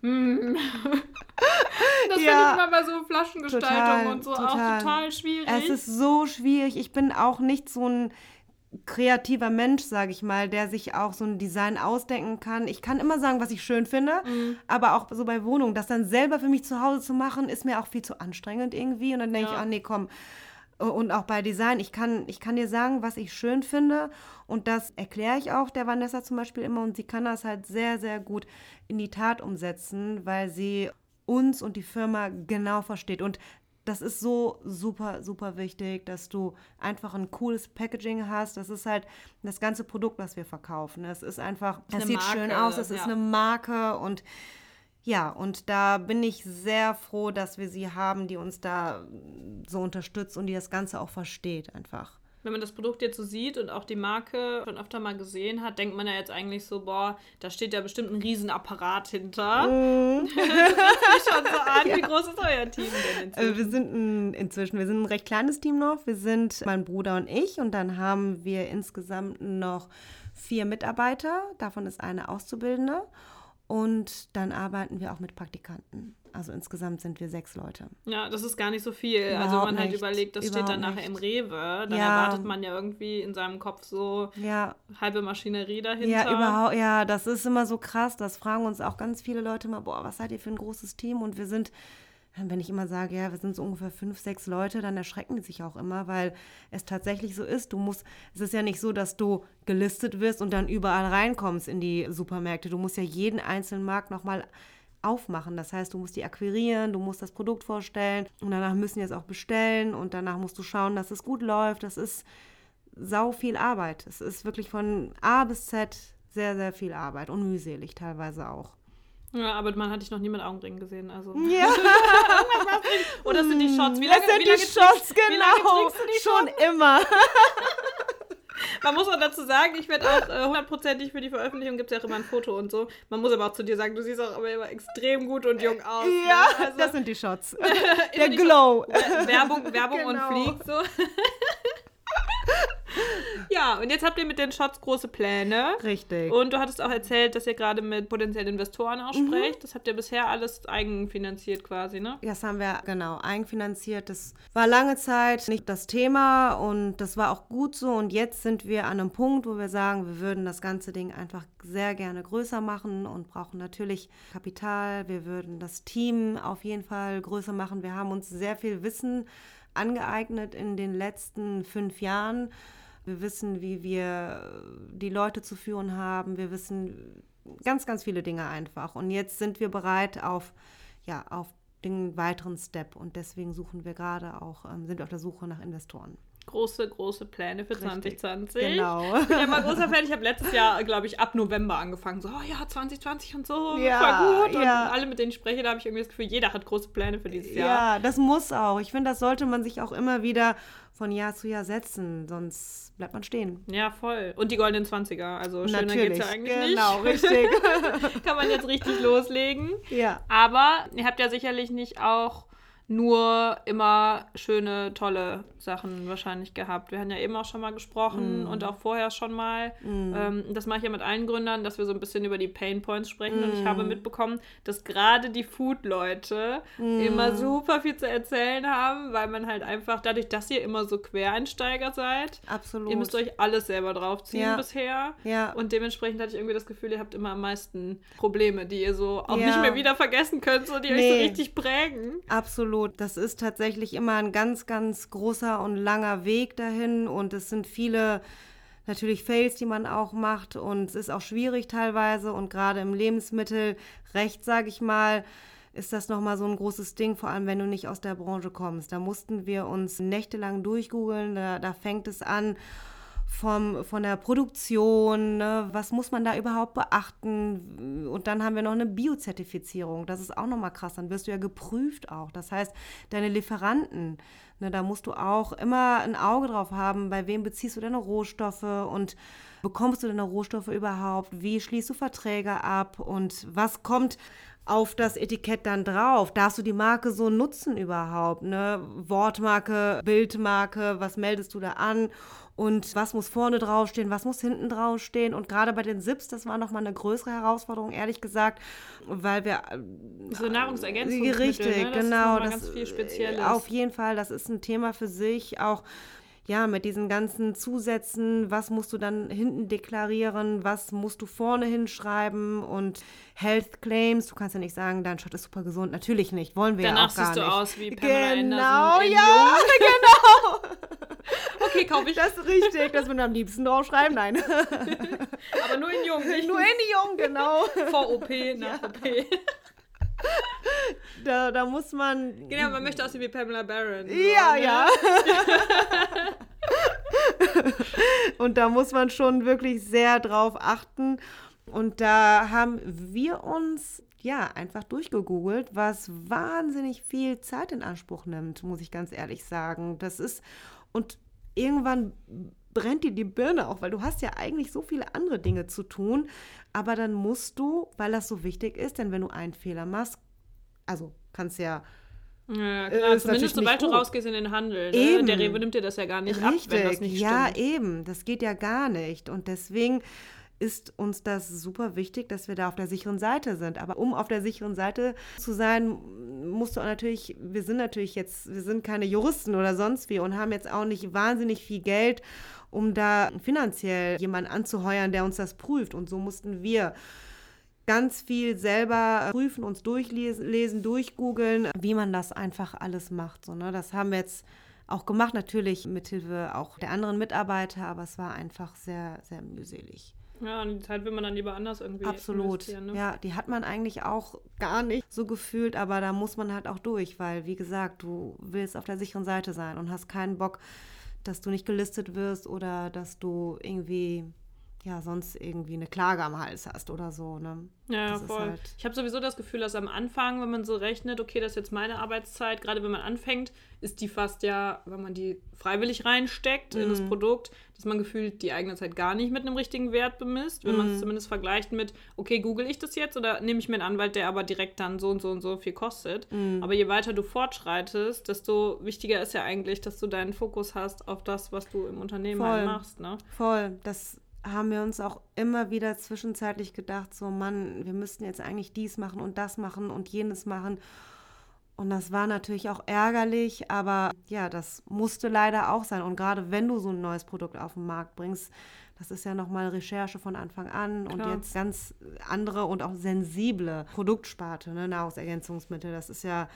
S1: hm. (laughs) (laughs) Das finde
S2: Ja.
S1: ich immer bei so Flaschengestaltung
S2: Total,
S1: und so
S2: total.
S1: auch total schwierig.
S2: Es ist so schwierig. Ich bin auch nicht so ein kreativer Mensch, sage ich mal, der sich auch so ein Design ausdenken kann. Ich kann immer sagen, was ich schön finde,
S1: Mhm.
S2: aber auch so bei Wohnungen, das dann selber für mich zu Hause zu machen, ist mir auch viel zu anstrengend irgendwie. Und dann denke
S1: Ja.
S2: ich, ah nee, komm. Und auch bei Design, ich kann, ich kann dir sagen, was ich schön finde und das erkläre ich auch der Vanessa zum Beispiel immer und sie kann das halt sehr, sehr gut in die Tat umsetzen, weil sie uns und die Firma genau versteht. Und das ist so super, super wichtig, dass du einfach ein cooles Packaging hast. Das ist halt das ganze Produkt, was wir verkaufen. Es ist einfach, es sieht schön
S1: Marke,
S2: aus, es ist
S1: ja.
S2: eine Marke und ja, und da bin ich sehr froh, dass wir sie haben, die uns da so unterstützt und die das Ganze auch versteht einfach.
S1: Wenn man das Produkt jetzt so sieht und auch die Marke schon öfter mal gesehen hat, denkt man ja jetzt eigentlich so, boah, da steht ja bestimmt ein Riesenapparat hinter.
S2: Mhm. (laughs)
S1: das schon so an. Wie groß ist euer Team denn inzwischen?
S2: wir sind ein, inzwischen, wir sind ein recht kleines Team noch. Wir sind mein Bruder und ich und dann haben wir insgesamt noch vier Mitarbeiter. Davon ist eine Auszubildende und dann arbeiten wir auch mit Praktikanten. Also insgesamt sind wir sechs Leute.
S1: Ja, das ist gar nicht so viel. also wenn
S2: Überhaupt
S1: man halt
S2: nicht.
S1: überlegt, das steht dann
S2: Überhaupt
S1: nachher im
S2: nicht.
S1: Rewe, dann
S2: Ja.
S1: erwartet man ja irgendwie in seinem Kopf so
S2: Ja,
S1: halbe Maschinerie dahinter.
S2: Ja, überhaupt, ja, das ist immer so krass. Das fragen uns auch ganz viele Leute mal, boah, was seid ihr für ein großes Team? Und wir sind, wenn ich immer sage, ja, wir sind so ungefähr fünf, sechs Leute, dann erschrecken die sich auch immer, weil es tatsächlich so ist. Du musst, es ist ja nicht so, dass du gelistet wirst und dann überall reinkommst in die Supermärkte. Du musst ja jeden einzelnen Markt nochmal aufmachen. Das heißt, du musst die akquirieren, du musst das Produkt vorstellen und danach müssen die es auch bestellen und danach musst du schauen, dass es gut läuft. Das ist sau viel Arbeit. Es ist wirklich von A bis Z sehr, sehr viel Arbeit und mühselig teilweise auch.
S1: Ja, aber man hat dich noch nie mit Augenringen gesehen. Also.
S2: Ja, (laughs)
S1: Oder sind die Shots? Wie
S2: das
S1: lange,
S2: sind
S1: wie
S2: die
S1: lange
S2: Shots,
S1: trinkst- Wie lange
S2: genau.
S1: trinkst du die
S2: Schon immer. (laughs)
S1: Man muss auch dazu sagen, ich werde auch äh, hundertprozentig für die Veröffentlichung gibt es ja auch immer ein Foto und so. Man muss aber auch zu dir sagen, du siehst auch aber immer extrem gut und jung aus.
S2: Ja,
S1: ne? also,
S2: das sind die Shots. (laughs) Der
S1: die
S2: Glow.
S1: Shots- Werbung, Werbung
S2: Genau.
S1: und Flieg so. (laughs) ja, und jetzt habt ihr mit den Shots große Pläne.
S2: Richtig.
S1: Und du hattest auch erzählt, dass ihr gerade mit potenziellen Investoren auch
S2: Mhm.
S1: sprecht. Das habt ihr bisher alles eigenfinanziert quasi, ne?
S2: Das haben wir genau eigenfinanziert. Das war lange Zeit nicht das Thema und das war auch gut so. Und jetzt sind wir an einem Punkt, wo wir sagen, wir würden das ganze Ding einfach sehr gerne größer machen und brauchen natürlich Kapital. Wir würden das Team auf jeden Fall größer machen. Wir haben uns sehr viel Wissen angeeignet in den letzten fünf Jahren. Wir wissen, wie wir die Leute zu führen haben. Wir wissen ganz, ganz viele Dinge einfach. Und jetzt sind wir bereit auf, ja, auf den weiteren Step. Und deswegen suchen wir gerade auch, ähm, sind wir auf der Suche nach Investoren.
S1: Große, große Pläne für
S2: Richtig.
S1: 2020.
S2: Genau. (laughs)
S1: Ich bin ja mal großer Fan. Ich habe letztes Jahr, glaube ich, ab November angefangen. So, oh ja, 2020 und so,
S2: Ja,
S1: voll gut. Und
S2: ja.
S1: alle, mit denen ich spreche, da habe ich irgendwie das Gefühl, jeder hat große Pläne für dieses Jahr.
S2: Ja, das muss auch. Ich finde, das sollte man sich auch immer wieder von Jahr zu Jahr setzen, sonst bleibt man stehen.
S1: Ja, voll. Und die goldenen 20er. Also schöner
S2: Natürlich,
S1: geht's ja eigentlich
S2: genau,
S1: nicht.
S2: richtig. (laughs)
S1: Kann man jetzt richtig loslegen.
S2: ja.
S1: Aber ihr habt ja sicherlich nicht auch nur immer schöne, tolle Sachen wahrscheinlich gehabt. Wir haben ja eben auch schon mal gesprochen
S2: Mm.
S1: und auch vorher schon mal. Ähm, das mache ich ja mit allen Gründern, dass wir so ein bisschen über die Pain Points sprechen. Und ich
S2: Mm.
S1: habe mitbekommen, dass gerade die Food-Leute immer super viel zu erzählen haben, weil man halt einfach, dadurch, dass ihr immer so Quereinsteiger seid,
S2: Absolut.
S1: ihr müsst euch alles selber draufziehen
S2: Ja.
S1: bisher.
S2: Ja.
S1: Und dementsprechend hatte ich irgendwie das Gefühl, ihr habt immer am meisten Probleme, die ihr so auch
S2: Ja.
S1: nicht mehr wieder vergessen könnt, so die euch
S2: Nee.
S1: so richtig prägen.
S2: Absolut. Das ist tatsächlich immer ein ganz, ganz großer und langer Weg dahin. Und es sind viele natürlich Fails, die man auch macht. Und es ist auch schwierig teilweise. Und gerade im Lebensmittelrecht, sage ich mal, ist das nochmal so ein großes Ding, vor allem wenn du nicht aus der Branche kommst. Da mussten wir uns nächtelang durchgoogeln. Da, da fängt es an vom, von der Produktion, ne? was muss man da überhaupt beachten? Und dann haben wir noch eine Biozertifizierung. Das ist auch nochmal krass. Dann wirst du ja geprüft auch. Das heißt, deine Lieferanten, ne, da musst du auch immer ein Auge drauf haben, bei wem beziehst du deine Rohstoffe und bekommst du deine Rohstoffe überhaupt? Wie schließt du Verträge ab? Und was kommt auf das Etikett dann drauf? Darfst du die Marke so nutzen überhaupt? Ne? Wortmarke, Bildmarke, was meldest du da an? Und was muss vorne draufstehen, was muss hinten draufstehen? Und gerade bei den Sips, das war nochmal eine größere Herausforderung, ehrlich gesagt, weil wir
S1: So Nahrungsergänzungsmittel,
S2: Richtig,
S1: ne? das
S2: genau.
S1: Ist nochmal ganz viel Spezielles.
S2: äh, Auf jeden Fall, das ist ein Thema für sich. Auch ja, mit diesen ganzen Zusätzen, was musst du dann hinten deklarieren, was musst du vorne hinschreiben und Health Claims, du kannst ja nicht sagen, dein Shot ist super gesund, natürlich nicht, wollen wir
S1: Danach
S2: ja auch gar
S1: siehst du
S2: nicht.
S1: aus wie Pamela
S2: Genau,
S1: in
S2: ja, (laughs)
S1: Jung. Okay, kaufe ich.
S2: das ist richtig, das würden wir am liebsten draufschreiben, nein. (laughs)
S1: aber nur in Jung, nicht
S2: Nur in Jung, genau.
S1: vor OP, nach OP.
S2: Da, da muss man
S1: Genau, man möchte aussehen wie Pamela Barron. so,
S2: Ja,
S1: ne?
S2: ja. (laughs) und da muss man schon wirklich sehr drauf achten. Und da haben wir uns ja einfach durchgegoogelt, was wahnsinnig viel Zeit in Anspruch nimmt, muss ich ganz ehrlich sagen. Das ist und irgendwann brennt dir die Birne auch, weil du hast ja eigentlich so viele andere Dinge zu tun, aber dann musst du, weil das so wichtig ist, denn wenn du einen Fehler machst, also kannst ja
S1: Ja,
S2: Äh,
S1: klar,
S2: ist
S1: zumindest sobald du rausgehst in den Handel. Ne?
S2: Eben.
S1: Der Rewe nimmt dir das ja gar nicht ab, wenn das nicht
S2: ja,
S1: stimmt.
S2: eben. Das geht ja gar nicht. Und deswegen ist uns das super wichtig, dass wir da auf der sicheren Seite sind. Aber um auf der sicheren Seite zu sein, musst du auch natürlich, wir sind natürlich jetzt, wir sind keine Juristen oder sonst wie und haben jetzt auch nicht wahnsinnig viel Geld, um da finanziell jemanden anzuheuern, der uns das prüft. Und so mussten wir ganz viel selber prüfen, uns durchlesen, durchgoogeln, wie man das einfach alles macht. So, ne? Das haben wir jetzt auch gemacht, natürlich mithilfe auch der anderen Mitarbeiter, aber es war einfach sehr, sehr mühselig.
S1: Ja, und die Zeit will man dann lieber anders irgendwie
S2: Absolut.
S1: Ne?
S2: Ja, die hat man eigentlich auch gar nicht so gefühlt, aber da muss man halt auch durch, weil, wie gesagt, du willst auf der sicheren Seite sein und hast keinen Bock, dass du nicht gelistet wirst oder dass du irgendwie ja sonst irgendwie eine Klage am Hals hast oder so. Ne?
S1: Ja, das voll. Halt ich habe sowieso das Gefühl, dass am Anfang, wenn man so rechnet, okay, das ist jetzt meine Arbeitszeit, gerade wenn man anfängt, ist die fast ja, wenn man die freiwillig reinsteckt mm. in das mhm. Produkt, dass man gefühlt die eigene Zeit gar nicht mit einem richtigen Wert bemisst, wenn mm. man es mhm. zumindest vergleicht mit, okay, google ich das jetzt oder nehme ich mir einen Anwalt, der aber direkt dann so und so und so viel kostet. Mm. Aber je weiter du fortschreitest, desto wichtiger ist ja eigentlich, dass du deinen Fokus hast auf das, was du im Unternehmen halt machst. Ne?
S2: Voll. Das haben wir uns auch immer wieder zwischenzeitlich gedacht, so Mann, wir müssten jetzt eigentlich dies machen und das machen und jenes machen. Und das war natürlich auch ärgerlich, aber ja, das musste leider auch sein. Und gerade wenn du so ein neues Produkt auf den Markt bringst, das ist ja nochmal Recherche von Anfang an Klar. und jetzt ganz andere und auch sensible Produktsparte, ne? Nahrungsergänzungsmittel. Das ist ja,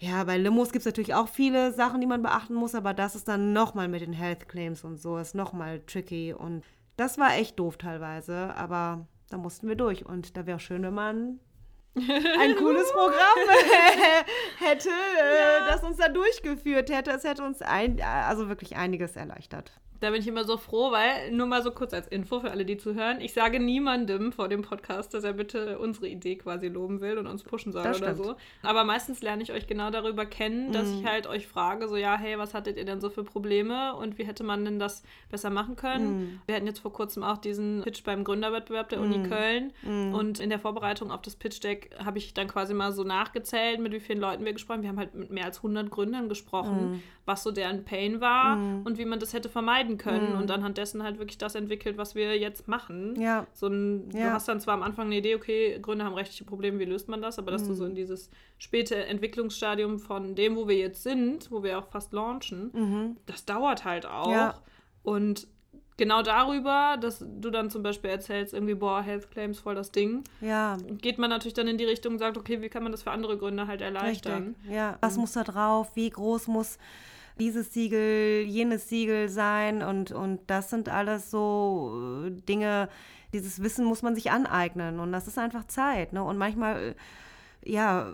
S2: ja, bei Limos gibt es natürlich auch viele Sachen, die man beachten muss, aber das ist dann nochmal mit den Health Claims und so, ist nochmal tricky. Und das war echt doof teilweise, aber da mussten wir durch. Und da wäre schön, wenn man (laughs) ein cooles Programm (laughs) hätte, ja. das uns da durchgeführt hätte. Es hätte uns ein, also wirklich einiges erleichtert.
S1: Da bin ich immer so froh, weil, nur mal so kurz als Info für alle, die zuhören, ich sage niemandem vor dem Podcast, dass er bitte unsere Idee quasi loben will und uns pushen soll das oder stimmt. so. Aber meistens lerne ich euch genau darüber kennen, dass mhm. ich halt euch frage, so ja, hey, was hattet ihr denn so für Probleme und wie hätte man denn das besser machen können? Mhm. Wir hatten jetzt vor kurzem auch diesen Pitch beim Gründerwettbewerb der Uni mhm. Köln mhm. und in der Vorbereitung auf das Pitch Deck habe ich dann quasi mal so nachgezählt, mit wie vielen Leuten wir gesprochen haben. Wir haben halt mit mehr als 100 Gründern gesprochen, mhm. was so deren Pain war mhm. und wie man das hätte vermeiden entscheiden können mhm. und anhand dessen halt wirklich das entwickelt, was wir jetzt machen. Ja. So ein, ja. Du hast dann zwar am Anfang eine Idee, okay, Gründer haben rechtliche Probleme, wie löst man das? Aber dass mhm. du so in dieses späte Entwicklungsstadium von dem, wo wir jetzt sind, wo wir auch fast launchen, mhm. das dauert halt auch. Ja. Und genau darüber, dass du dann zum Beispiel erzählst, irgendwie, boah, Health Claims voll das Ding. Ja. Geht man natürlich dann in die Richtung und sagt, okay, wie kann man das für andere Gründe halt erleichtern?
S2: Richtig. Ja, was mhm. muss da drauf? Wie groß muss dieses Siegel, jenes Siegel sein und, und das sind alles so äh, Dinge, dieses Wissen muss man sich aneignen und das ist einfach Zeit. Ne? Und manchmal, äh, ja,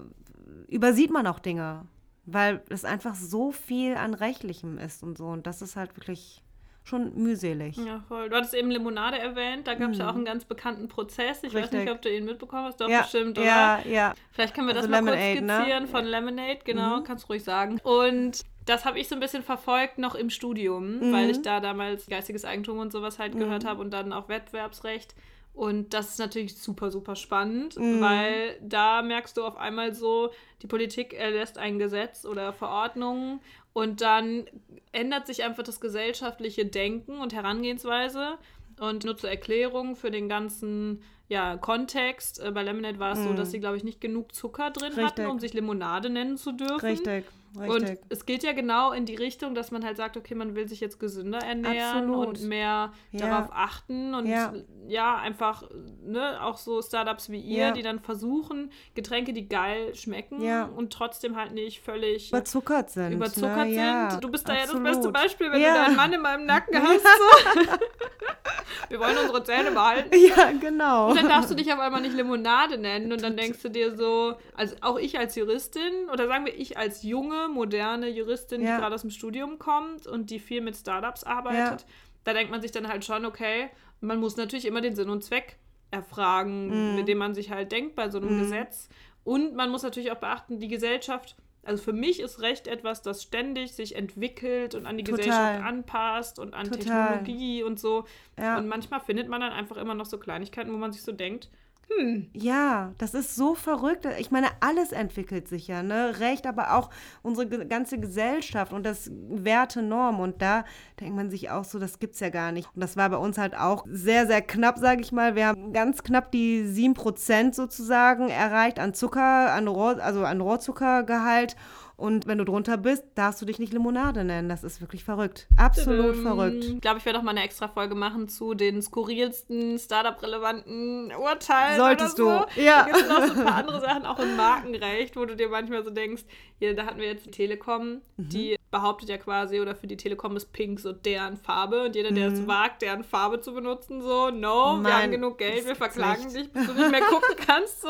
S2: übersieht man auch Dinge, weil es einfach so viel an Rechtlichem ist und so und das ist halt wirklich schon mühselig.
S1: Ja, voll. Du hattest eben Limonade erwähnt, da gab es mhm. ja auch einen ganz bekannten Prozess. Ich Richtig. weiß nicht, ob du ihn mitbekommen hast, doch ja, bestimmt, oder? Ja, ja. Vielleicht können wir also das mal Lemonade, kurz ne? skizzieren ne? von Lemonade, genau, mhm. kannst du ruhig sagen. Und das habe ich so ein bisschen verfolgt noch im Studium, mhm. weil ich da damals geistiges Eigentum und sowas halt gehört mhm. habe und dann auch Wettbewerbsrecht. Und das ist natürlich super, super spannend, mhm. weil da merkst du auf einmal so, die Politik erlässt ein Gesetz oder Verordnungen und dann ändert sich einfach das gesellschaftliche Denken und Herangehensweise. Und nur zur Erklärung für den ganzen ja, Kontext. Äh, bei Lemonade war es so, dass mhm. sie, glaube ich, nicht genug Zucker drin Richtig. hatten, um sich Limonade nennen zu dürfen. Richtig. Richtig. Und es geht ja genau in die Richtung, dass man halt sagt, okay, man will sich jetzt gesünder ernähren Absolut. und mehr ja. darauf achten und ja, ja einfach ne, auch so Startups wie ihr, ja. die dann versuchen, Getränke, die geil schmecken und trotzdem halt nicht völlig
S2: überzuckert sind.
S1: Überzuckert ne? sind. Du bist da Absolut. ja das beste Beispiel, wenn du deinen Mann in meinem Nacken hast. So. (laughs) Wir wollen unsere Zähne behalten.
S2: Ja, genau.
S1: Und dann darfst du dich auf einmal nicht Limonade nennen und dann denkst du dir so, also auch ich als Juristin oder sagen wir ich als junge, moderne Juristin, ja. die gerade aus dem Studium kommt und die viel mit Startups arbeitet, ja. da denkt man sich dann halt schon, okay, man muss natürlich immer den Sinn und Zweck erfragen, mm. mit dem man sich halt denkt bei so einem mm. Gesetz. Und man muss natürlich auch beachten, die Gesellschaft also für mich ist Recht etwas, das ständig sich entwickelt und an die Total. Gesellschaft anpasst und an Total. Technologie und so. Ja. Und manchmal findet man dann einfach immer noch so Kleinigkeiten, wo man sich so denkt, hm.
S2: Ja, das ist so verrückt. Ich meine, alles entwickelt sich ja, ne? Recht, aber auch unsere ganze Gesellschaft und das Werte, Norm. Und da denkt man sich auch so, das gibt's ja gar nicht. Und das war bei uns halt auch sehr, sehr knapp, sage ich mal. Wir haben ganz knapp die 7% sozusagen erreicht an Zucker, an Rohr, also an Rohrzuckergehalt. Und wenn du drunter bist, darfst du dich nicht Limonade nennen. Das ist wirklich verrückt. Absolut ähm, verrückt.
S1: Ich glaube, ich werde auch mal eine extra Folge machen zu den skurrilsten, Startup-relevanten Urteilen.
S2: Solltest
S1: so.
S2: du. Ja.
S1: Da gibt es noch so ein paar (laughs) andere Sachen, auch im Markenrecht, wo du dir manchmal so denkst, hier, da hatten wir jetzt die Telekom, mhm. die behauptet ja quasi, oder für die Telekom ist Pink so deren Farbe und jeder, der es wagt, deren Farbe zu benutzen, so, no, wir
S2: Nein,
S1: haben genug Geld, wir verklagen
S2: nicht.
S1: dich, bis du nicht mehr gucken kannst, so.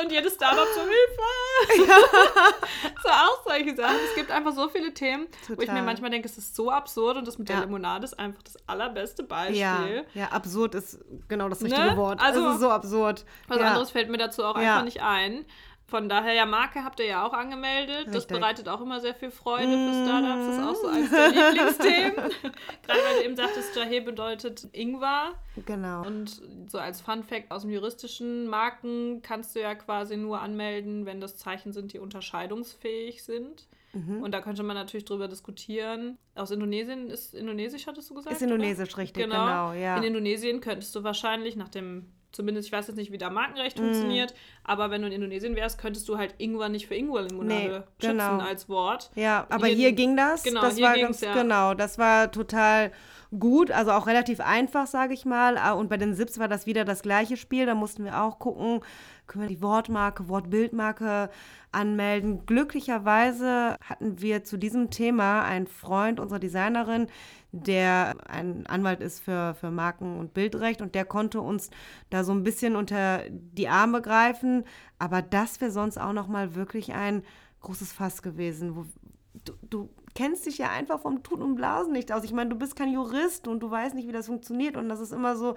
S1: Und jedes Startup so, Hilfe! (laughs) so auch solche Sachen. Es gibt einfach so viele Themen, wo ich mir
S2: Total.
S1: manchmal denke, es ist so absurd und das mit der
S2: Ja.
S1: Limonade ist einfach das allerbeste Beispiel.
S2: Ja, ja, absurd ist genau das
S1: Ne?
S2: richtige Wort.
S1: Also-
S2: es ist so absurd.
S1: Was
S2: ja.
S1: anderes fällt mir dazu auch
S2: Ja.
S1: einfach nicht ein. Von daher, ja, Marke habt ihr ja auch angemeldet. Das
S2: Richtig.
S1: bereitet auch immer sehr viel Freude für Startups. Das ist auch so eines der Lieblingsthemen. (laughs) Gerade weil du eben sagtest, Jahe bedeutet Ingwer.
S2: Genau.
S1: Und so als Fun Fact aus dem juristischen Marken kannst du ja quasi nur anmelden, wenn das Zeichen sind, die unterscheidungsfähig sind.
S2: Mhm.
S1: Und da könnte man natürlich drüber diskutieren. Aus Indonesien ist Indonesisch, hattest du gesagt?
S2: Ist Indonesisch,
S1: oder?
S2: richtig, genau, ja.
S1: In Indonesien könntest du wahrscheinlich nach dem, zumindest ich weiß jetzt nicht, wie da Markenrecht
S2: Mhm.
S1: funktioniert, aber wenn du in Indonesien wärst, könntest du halt Ingwer nicht für Ingwer-Limonade
S2: Nee, genau.
S1: schützen als Wort.
S2: Ja, aber
S1: Hier-
S2: hier, ging das.
S1: genau,
S2: das
S1: hier
S2: war ganz
S1: ja.
S2: genau. Das war total gut, also auch relativ einfach, sage ich mal. Ah, Und bei den Sips war das wieder das gleiche Spiel. Da mussten wir auch gucken, können wir die Wortmarke, Wortbildmarke anmelden. Glücklicherweise hatten wir zu diesem Thema einen Freund unserer Designerin, der ein Anwalt ist für, für Marken- und Bildrecht und der konnte uns da so ein bisschen unter die Arme greifen. Aber das wäre sonst auch noch mal wirklich ein großes Fass gewesen. Wo, du, du kennst dich ja einfach vom Tun und Blasen nicht aus. Ich meine, du bist kein Jurist und du weißt nicht, wie das funktioniert. Und das ist immer so,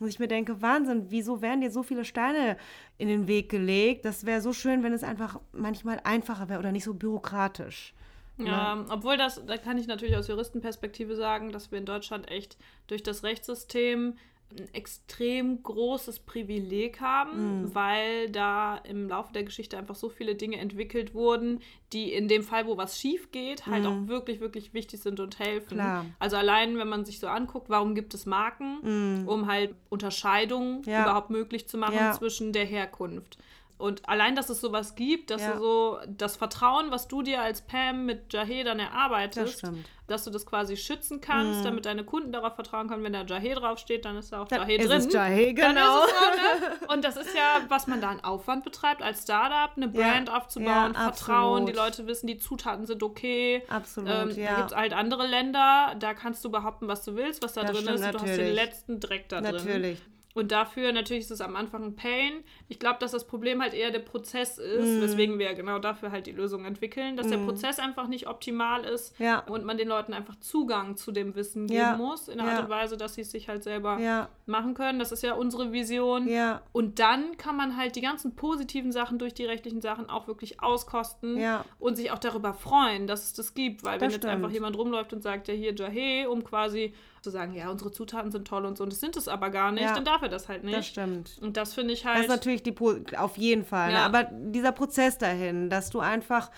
S2: dass ich mir denke, Wahnsinn, wieso werden dir so viele Steine in den Weg gelegt? Das wäre so schön, wenn es einfach manchmal einfacher wäre oder nicht so bürokratisch.
S1: Ja, obwohl das, da kann ich natürlich aus Juristenperspektive sagen, dass wir in Deutschland echt durch das Rechtssystem ein extrem großes Privileg haben,
S2: Mhm.
S1: weil da im Laufe der Geschichte einfach so viele Dinge entwickelt wurden, die in dem Fall, wo was schief geht, halt auch wirklich, wirklich wichtig sind und helfen.
S2: Mhm. Klar.
S1: Also allein, wenn man sich so anguckt, warum gibt es Marken, um halt Unterscheidungen
S2: Mhm. Ja.
S1: überhaupt möglich zu machen
S2: Ja.
S1: zwischen der Herkunft. Und allein, dass es sowas gibt, dass
S2: Ja.
S1: du so das Vertrauen, was du dir als Pam mit Jahe dann erarbeitest,
S2: Das
S1: dass du das quasi schützen kannst, damit deine Kunden darauf vertrauen können, wenn da Jahe draufsteht, dann ist da auch Jahe
S2: ist
S1: drin.
S2: es Jahe, genau.
S1: ist so, ne? Und das ist ja, was man da an Aufwand betreibt als Startup, eine Brand aufzubauen,
S2: ja,
S1: Vertrauen, die Leute wissen, die Zutaten sind okay.
S2: Absolut,
S1: Ähm, Da
S2: ja.
S1: gibt es halt andere Länder, da kannst du behaupten, was du willst, was da
S2: Das
S1: drin
S2: stimmt
S1: ist. und Du hast den
S2: natürlich.
S1: letzten Dreck da drin.
S2: Natürlich.
S1: Und dafür natürlich ist es am Anfang ein Pain. Ich glaube, dass das Problem halt eher der Prozess
S2: Mm.
S1: ist, weswegen wir genau dafür halt die Lösung entwickeln, dass der Prozess einfach nicht optimal ist
S2: Ja.
S1: und man den Leuten einfach Zugang zu dem Wissen geben
S2: Ja.
S1: muss, in der
S2: Ja.
S1: Art und Weise, dass sie es sich halt selber machen können. Das ist ja unsere Vision. Und dann kann man halt die ganzen positiven Sachen durch die rechtlichen Sachen auch wirklich auskosten und sich auch darüber freuen, dass es das gibt. Weil wenn
S2: Das
S1: jetzt
S2: stimmt.
S1: einfach jemand rumläuft und sagt, ja hier Jahe, um quasi zu sagen, ja, unsere Zutaten sind toll und so, und das sind es aber gar nicht,
S2: Ja.
S1: dann darf er das halt nicht.
S2: Das stimmt.
S1: Und das finde ich
S2: Das
S1: halt.
S2: ist natürlich die, Po- auf jeden Fall. Ne?
S1: Ja.
S2: Aber dieser Prozess dahin, dass du einfach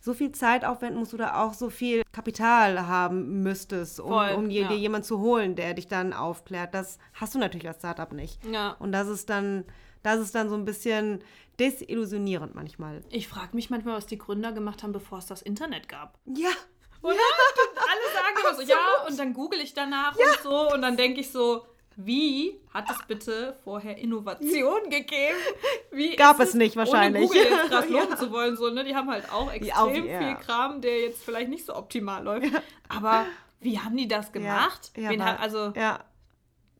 S2: so viel Zeit aufwenden musst oder auch so viel Kapital haben müsstest, um,
S1: Voll,
S2: um dir,
S1: ja.
S2: dir jemanden zu holen, der dich dann aufklärt, das hast du natürlich als Startup nicht.
S1: ja.
S2: Und das ist dann, das ist dann so ein bisschen desillusionierend manchmal.
S1: Ich frage mich manchmal, was die Gründer gemacht haben, bevor es das Internet gab.
S2: Ja.
S1: Oder? Alle sagen immer so, ja, und dann google ich danach und so, und dann denke ich so, wie hat es bitte vorher Innovation gegeben? Wie
S2: Gab
S1: ist
S2: es nicht wahrscheinlich.
S1: Ohne Google jetzt (laughs) krass
S2: Ja.
S1: loben zu wollen, so, ne? Die haben halt auch extrem
S2: ja.
S1: viel Kram, der jetzt vielleicht nicht so optimal läuft. Aber wie haben die das gemacht?
S2: Ja,
S1: Wen
S2: ja,
S1: hat, also
S2: ja,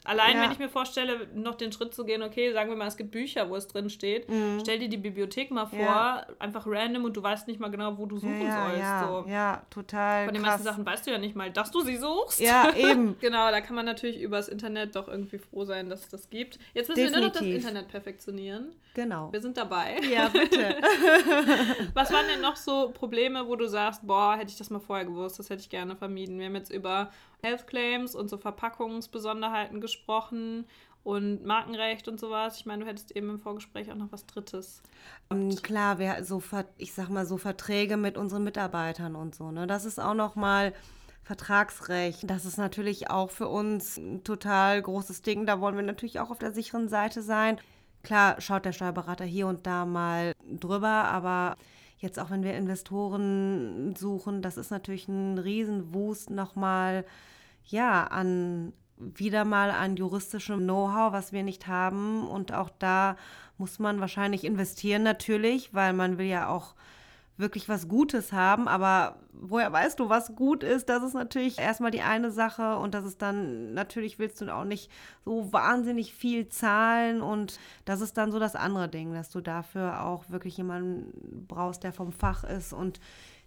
S1: Allein,
S2: Ja.
S1: wenn ich mir vorstelle, noch den Schritt zu gehen, okay, sagen wir mal, es gibt Bücher, wo es drin steht, stell dir die Bibliothek mal vor,
S2: Mhm. Ja.
S1: einfach random und du weißt nicht mal genau, wo du suchen
S2: ja,
S1: sollst.
S2: ja,
S1: so.
S2: ja, total
S1: Von den
S2: krass.
S1: meisten Sachen weißt du ja nicht mal, dass du sie suchst.
S2: Ja, eben. (laughs)
S1: Genau, da kann man natürlich übers Internet doch irgendwie froh sein, dass es das gibt. Jetzt müssen wir nur noch das
S2: Definitiv.
S1: Internet perfektionieren.
S2: Genau.
S1: Wir sind dabei.
S2: Ja, bitte. (laughs)
S1: Was waren denn noch so Probleme, wo du sagst, boah, hätte ich das mal vorher gewusst, das hätte ich gerne vermieden? Wir haben jetzt über Health Claims und so Verpackungsbesonderheiten gesprochen und Markenrecht und sowas. Ich meine, du hättest eben im Vorgespräch auch noch was Drittes.
S2: Und klar, wir so ich sag mal so Verträge mit unseren Mitarbeitern und so, ne? Das ist auch noch mal Vertragsrecht. Das ist natürlich auch für uns ein total großes Ding. Da wollen wir natürlich auch auf der sicheren Seite sein. Klar, schaut der Steuerberater hier und da mal drüber, aber jetzt auch wenn wir Investoren suchen, das ist natürlich ein Riesenwust nochmal, ja, an wieder mal an juristischem Know-how, was wir nicht haben. Und auch da muss man wahrscheinlich investieren natürlich, weil man will ja auch wirklich was Gutes haben. Aber woher weißt du, was gut ist? Das ist natürlich erstmal die eine Sache. Und das ist dann, natürlich willst du auch nicht so wahnsinnig viel zahlen. Und das ist dann so das andere Ding, dass du dafür auch wirklich jemanden brauchst, der vom Fach ist und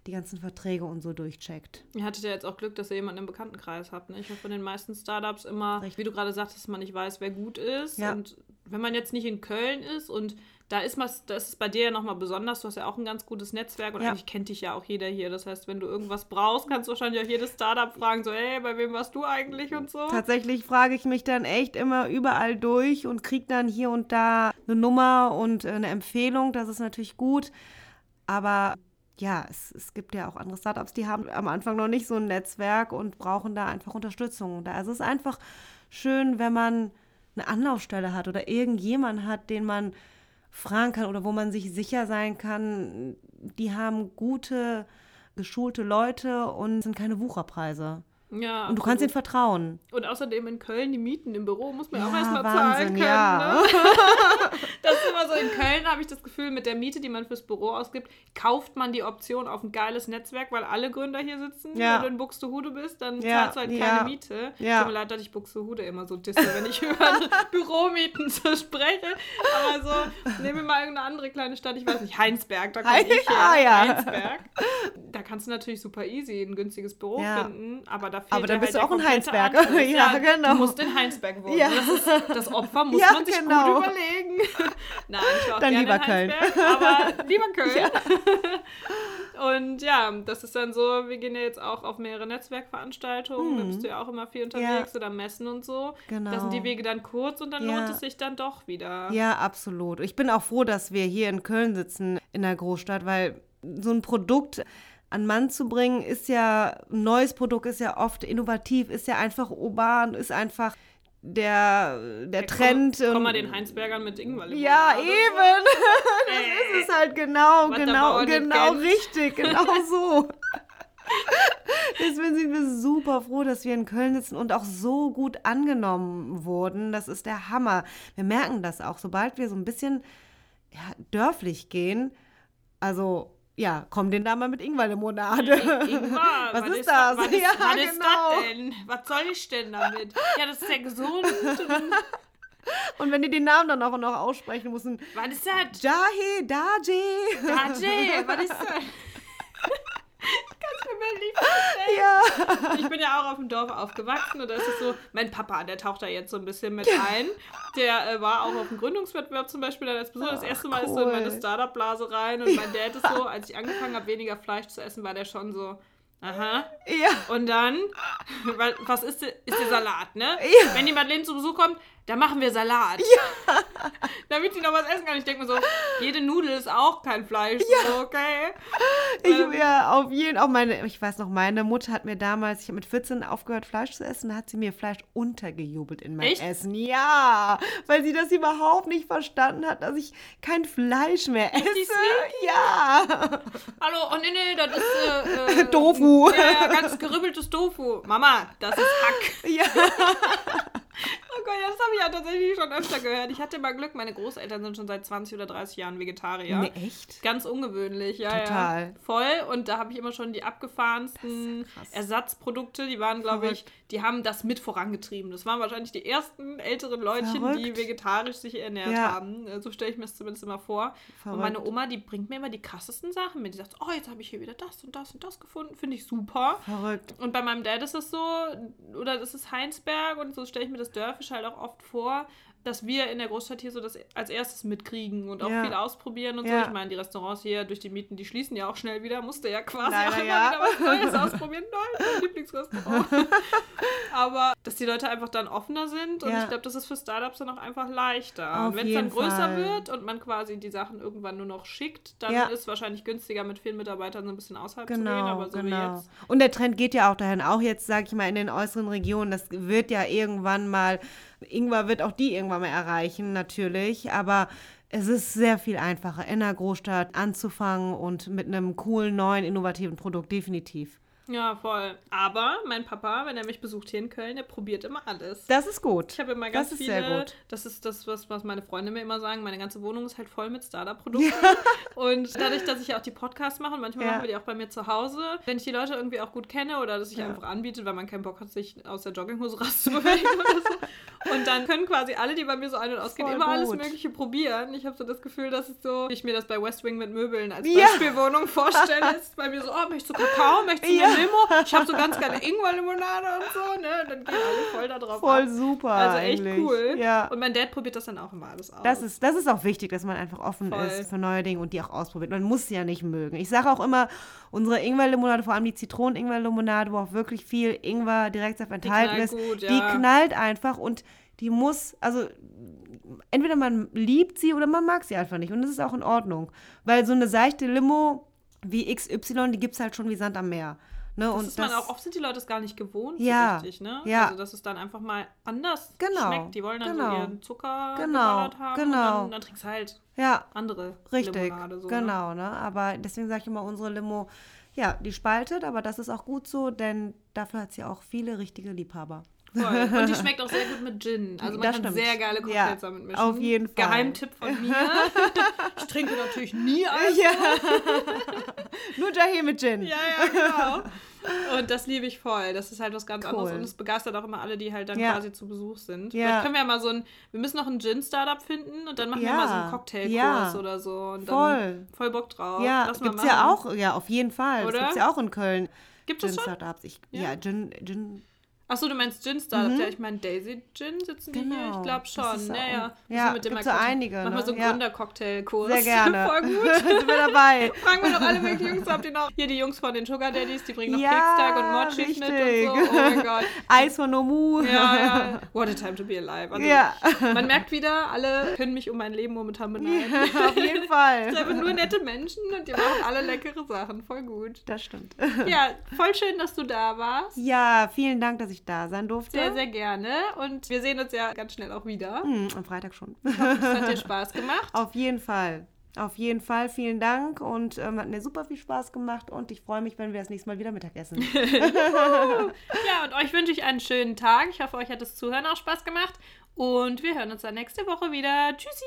S2: die ganzen Verträge und so durchcheckt.
S1: Ihr hattet ja jetzt auch Glück, dass ihr jemanden im Bekanntenkreis habt. Ne? Ich habe von den meisten Startups immer, Richtig. wie du gerade sagtest, dass man nicht weiß, wer gut ist. Ja. Und wenn man jetzt nicht in Köln ist und da ist was, das ist bei dir ja nochmal besonders. Du hast ja auch ein ganz gutes Netzwerk und ja. eigentlich kennt dich ja auch jeder hier. Das heißt, wenn du irgendwas brauchst, kannst du wahrscheinlich auch jedes Startup fragen, so, hey, bei wem warst du eigentlich und so.
S2: Tatsächlich frage ich mich dann echt immer überall durch und kriege dann hier und da eine Nummer und eine Empfehlung. Das ist natürlich gut. Aber ja, es, es gibt ja auch andere Startups, die haben am Anfang noch nicht so ein Netzwerk und brauchen da einfach Unterstützung. Also es ist einfach schön, wenn man eine Anlaufstelle hat oder irgendjemand hat, den man fragen kann oder wo man sich sicher sein kann, die haben gute, geschulte Leute und sind keine Wucherpreise. Ja, und du kannst ihnen vertrauen.
S1: Und außerdem in Köln, die Mieten im Büro muss man ja, auch erstmal zahlen können. Ja. Ne? (laughs) das ist immer so, in Köln habe ich das Gefühl, mit der Miete, die man fürs Büro ausgibt, kauft man die Option auf ein geiles Netzwerk, weil alle Gründer hier sitzen. Ja. Wenn du in Buxtehude bist, dann ja. zahlst du halt keine Miete. Ja. Tut mir leid, dass ich Buxtehude immer so disse, wenn ich (laughs) über Büromieten so spreche. Aber so, nehmen wir mal irgendeine andere kleine Stadt, ich weiß nicht, Heinsberg, da komme (laughs) ich her. Ah. Heinsberg. Da kannst du natürlich super easy ein günstiges Büro finden, aber da fehlt
S2: Aber dann bist
S1: halt
S2: du auch in Heinsberg. (laughs) ja,
S1: ja, genau. Du musst in Heinsberg wohnen. Ja. Das, ist, das Opfer (laughs) muss ja, man sich genau. gut überlegen. (laughs) Nein, ich war auch dann gerne lieber in Heinsberg, Köln. aber lieber Köln. Ja. Und ja, das ist dann so, wir gehen ja jetzt auch auf mehrere Netzwerkveranstaltungen, hm. da bist du ja auch immer viel unterwegs oder Messen und so. Genau. Da sind die Wege dann kurz und dann lohnt es sich dann doch wieder.
S2: Ja, absolut. Ich bin auch froh, dass wir hier in Köln sitzen, in der Großstadt, weil so ein Produkt an Mann zu bringen, ist ja, ein neues Produkt ist ja oft innovativ, ist ja einfach urban, ist einfach der, der ja, Trend.
S1: Komm, komm mal den Heinsbergern mit Ingwer.
S2: Ja, eben. (laughs) das ist es halt genau, genau, genau richtig, genau (laughs) so. Deswegen sind wir super froh, dass wir in Köln sitzen und auch so gut angenommen wurden. Das ist der Hammer. Wir merken das auch, sobald wir so ein bisschen ja, dörflich gehen. Also ja, komm den da mal mit Ingwer-Limonade.
S1: Ingwer, (laughs) was, was, ist, das? Was, ist, ja, was genau. ist das denn? Was soll ich denn damit? Ja, das ist ja gesund. (laughs)
S2: Und wenn die den Namen dann auch noch aussprechen müssen.
S1: Was ist das?
S2: Jahe, Daje.
S1: Daje, was ist (laughs) das? Kannst du mir nicht vorstellen? Ja. Ich bin ja auch auf dem Dorf aufgewachsen und da ist es so, mein Papa, der taucht da jetzt so ein bisschen mit ein. Der äh, war auch auf dem Gründungswettbewerb zum Beispiel, als Besucher. Das erste Mal cool. ist so in meine Startup-Blase rein und mein Dad ist so, als ich angefangen habe, weniger Fleisch zu essen, war der schon so, Aha. Ja. Und dann, was ist, ist der Salat, ne? Ja. Wenn die Madeleine zu Besuch kommt, da machen wir Salat. Ja. (laughs) Damit sie noch was essen kann. Ich denke mir so, jede Nudel ist auch kein Fleisch. Ja. So, okay.
S2: Ich ähm, ja auf jeden auch meine, ich weiß noch, meine Mutter hat mir damals, ich habe mit 14 aufgehört, Fleisch zu essen, da hat sie mir Fleisch untergejubelt in mein Echt? Essen. Ja, weil sie das überhaupt nicht verstanden hat, dass ich kein Fleisch mehr esse. Ja. (laughs)
S1: Hallo, oh nee, nee, das ist
S2: äh, äh, (laughs) Tofu.
S1: Ja, ganz geribbeltes Tofu. Mama, das ist Hack. Ja. Oh Gott, das habe ich ja tatsächlich schon öfter gehört. Ich hatte mal Glück, meine Großeltern sind schon seit 20 oder 30 Jahren Vegetarier.
S2: Nee, echt?
S1: Ganz ungewöhnlich, ja.
S2: Total.
S1: Ja. Voll. Und da habe ich immer schon die abgefahrensten ja Ersatzprodukte, die waren, glaube ich, die haben das mit vorangetrieben. Das waren wahrscheinlich die ersten älteren Leutchen, Verrückt. die vegetarisch sich ernährt ja. haben. So stelle ich mir es zumindest immer vor. Verrückt. Und meine Oma, die bringt mir immer die krassesten Sachen mit. Die sagt, oh, jetzt habe ich hier wieder das und das und das gefunden. Finde ich super.
S2: Verrückt.
S1: Und bei meinem Dad ist es so, oder das ist Heinsberg und so stelle ich mir das Dörfisch halt auch oft vor, dass wir in der Großstadt hier so das als erstes mitkriegen und auch ja. viel ausprobieren und ja. so. Ich meine, die Restaurants hier durch die Mieten, die schließen ja auch schnell wieder. Musste ja quasi Leider, auch immer ja. wieder was Neues (laughs) ausprobieren. Nein, mein Lieblingsrestaurant. (laughs) Aber dass die Leute einfach dann offener sind und ich glaube, das ist für Startups dann auch einfach leichter. und wenn es dann größer Fall. wird und man quasi die Sachen irgendwann nur noch schickt, dann ist es wahrscheinlich günstiger, mit vielen Mitarbeitern so ein bisschen außerhalb genau, zu gehen. Aber so genau. wie jetzt.
S2: Und der Trend geht ja auch dahin, auch jetzt, sage ich mal, in den äußeren Regionen, das wird ja irgendwann mal Ingwer wird auch die irgendwann mal erreichen, natürlich, aber es ist sehr viel einfacher, in einer Großstadt anzufangen und mit einem coolen, neuen, innovativen Produkt, definitiv.
S1: Ja, voll. Aber mein Papa, wenn er mich besucht hier in Köln, der probiert immer alles.
S2: Das ist gut.
S1: Ich habe immer ganz
S2: das ist
S1: viele.
S2: sehr gut.
S1: Das ist das, was, was meine Freunde mir immer sagen. Meine ganze Wohnung ist halt voll mit Startup-Produkten. (laughs) und dadurch, dass ich ja auch die Podcasts mache, und manchmal
S2: Ja.
S1: machen wir die auch bei mir zu Hause, wenn ich die Leute irgendwie auch gut kenne oder dass ich
S2: Ja.
S1: einfach anbiete, weil man keinen Bock hat, sich aus der Jogginghose rauszubewegen (laughs) oder so. Und dann können quasi alle, die bei mir so ein- und ausgehen,
S2: Voll
S1: immer alles
S2: gut.
S1: Mögliche probieren. Ich habe so das Gefühl, dass es so, wie ich mir das bei West Wing mit Möbeln als
S2: Ja.
S1: Beispielwohnung vorstelle, (laughs) ist bei mir so, oh, möchtest du Kakao, möchtest du
S2: Ja.
S1: Limo? Ich habe so ganz geile Ingwer-Limonade und so, ne? Dann gehen alle voll da drauf
S2: Voll
S1: ab.
S2: super.
S1: Also echt
S2: eigentlich.
S1: cool.
S2: Ja.
S1: Und mein Dad probiert das dann auch immer alles aus.
S2: Das ist, das ist auch wichtig, dass man einfach offen
S1: Voll.
S2: ist für neue Dinge und die auch ausprobiert. Man muss sie ja nicht mögen. Ich sage auch immer, unsere Ingwer-Limonade, vor allem die Zitronen-Ingwer-Limonade, wo auch wirklich viel Ingwer direkt enthalten ist,
S1: gut,
S2: die
S1: ja.
S2: knallt einfach und die muss, also entweder man liebt sie oder man mag sie einfach nicht. Und das ist auch in Ordnung. Weil so eine seichte Limo wie XY, die gibt es halt schon wie Sand am Meer. Ne?
S1: das
S2: und
S1: ist man auch, oft sind die Leute es gar nicht gewohnt,
S2: Ja,
S1: so richtig, ne?
S2: ja.
S1: Also, dass es dann einfach mal anders
S2: Genau,
S1: schmeckt. Die wollen dann
S2: genau.
S1: so ihren Zucker
S2: Genau,
S1: haben
S2: genau.
S1: und dann, dann trinkst du halt
S2: Ja,
S1: andere
S2: Richtig,
S1: Limonade. So, Ne?
S2: genau, ne? Aber deswegen sage ich immer, unsere Limo, ja, die spaltet, aber das ist auch gut so, denn dafür hat sie auch viele richtige Liebhaber.
S1: Voll. Und die (laughs) schmeckt auch sehr gut mit Gin. Also man
S2: Das
S1: kann
S2: stimmt.
S1: sehr geile Cocktails
S2: Ja,
S1: damit mischen.
S2: auf jeden Fall.
S1: Geheimtipp von mir. (laughs) ich trinke natürlich nie Alkohol.
S2: Ja. (laughs) Nur Jahe mit Gin.
S1: Ja, ja, genau. Und das liebe ich voll. Das ist halt was ganz
S2: Cool.
S1: anderes. Und es begeistert auch immer alle, die halt dann
S2: Ja.
S1: quasi zu Besuch sind.
S2: Ja.
S1: Vielleicht können wir ja mal so ein, wir müssen noch ein Gin-Startup finden und dann machen wir mal so einen Cocktailkurs
S2: Ja.
S1: oder so. Und
S2: Voll.
S1: Dann voll Bock drauf.
S2: Ja,
S1: Lass
S2: gibt's ja auch, ja, auf jeden Fall.
S1: Oder?
S2: Das gibt's ja auch in Köln.
S1: Gibt es?
S2: Gin-Startups.
S1: Ja?
S2: Ja, Gin, Gin,
S1: Achso, du meinst Gin-Startup. Ja, ich meine Daisy Gin sitzen die hier?
S2: Genau.
S1: Ich glaube
S2: Das
S1: schon.
S2: ist
S1: Ja, ja.
S2: ja,
S1: mit dem
S2: so einige,
S1: Machen wir
S2: ne?
S1: so einen
S2: Ja.
S1: Gründercocktailkurs.
S2: sehr gerne. (laughs)
S1: voll (laughs) gut.
S2: sind wir dabei.
S1: Fragen wir doch alle möglichen Jungs ab, die noch. Hier die Jungs von den Sugar Daddies, die bringen noch
S2: Ja,
S1: Kekstag und Mochi mit und so. Oh mein Gott. (laughs)
S2: Eis von Nomu.
S1: Ja, ja. What a time to be alive. Also,
S2: Ja.
S1: Man merkt wieder, alle können mich um mein Leben momentan beneiden.
S2: auf jeden Fall.
S1: Es sind einfach nur nette Menschen und die machen alle leckere Sachen. Voll gut.
S2: Das stimmt.
S1: Ja, voll schön, dass du da warst.
S2: Ja, vielen Dank, dass ich da sein durfte.
S1: Sehr, sehr gerne. Und wir sehen uns ja ganz schnell auch wieder.
S2: Hm, am Freitag schon.
S1: Es hat dir Spaß gemacht. (laughs)
S2: Auf jeden Fall. Auf jeden Fall, vielen Dank und ähm, hat mir super viel Spaß gemacht und ich freue mich, wenn wir das nächste Mal wieder Mittag essen. (laughs)
S1: Ja, und euch wünsche ich einen schönen Tag. Ich hoffe, euch hat das Zuhören auch Spaß gemacht. Und wir hören uns dann nächste Woche wieder. Tschüssi!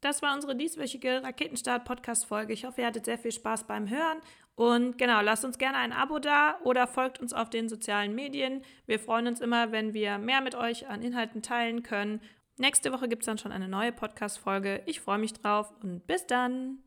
S1: Das war unsere dieswöchige Raketenstart-Podcast-Folge. Ich hoffe, ihr hattet sehr viel Spaß beim Hören. Und genau, lasst uns gerne ein Abo da oder folgt uns auf den sozialen Medien. Wir freuen uns immer, wenn wir mehr mit euch an Inhalten teilen können. Nächste Woche gibt es dann schon eine neue Podcast-Folge. Ich freue mich drauf und bis dann!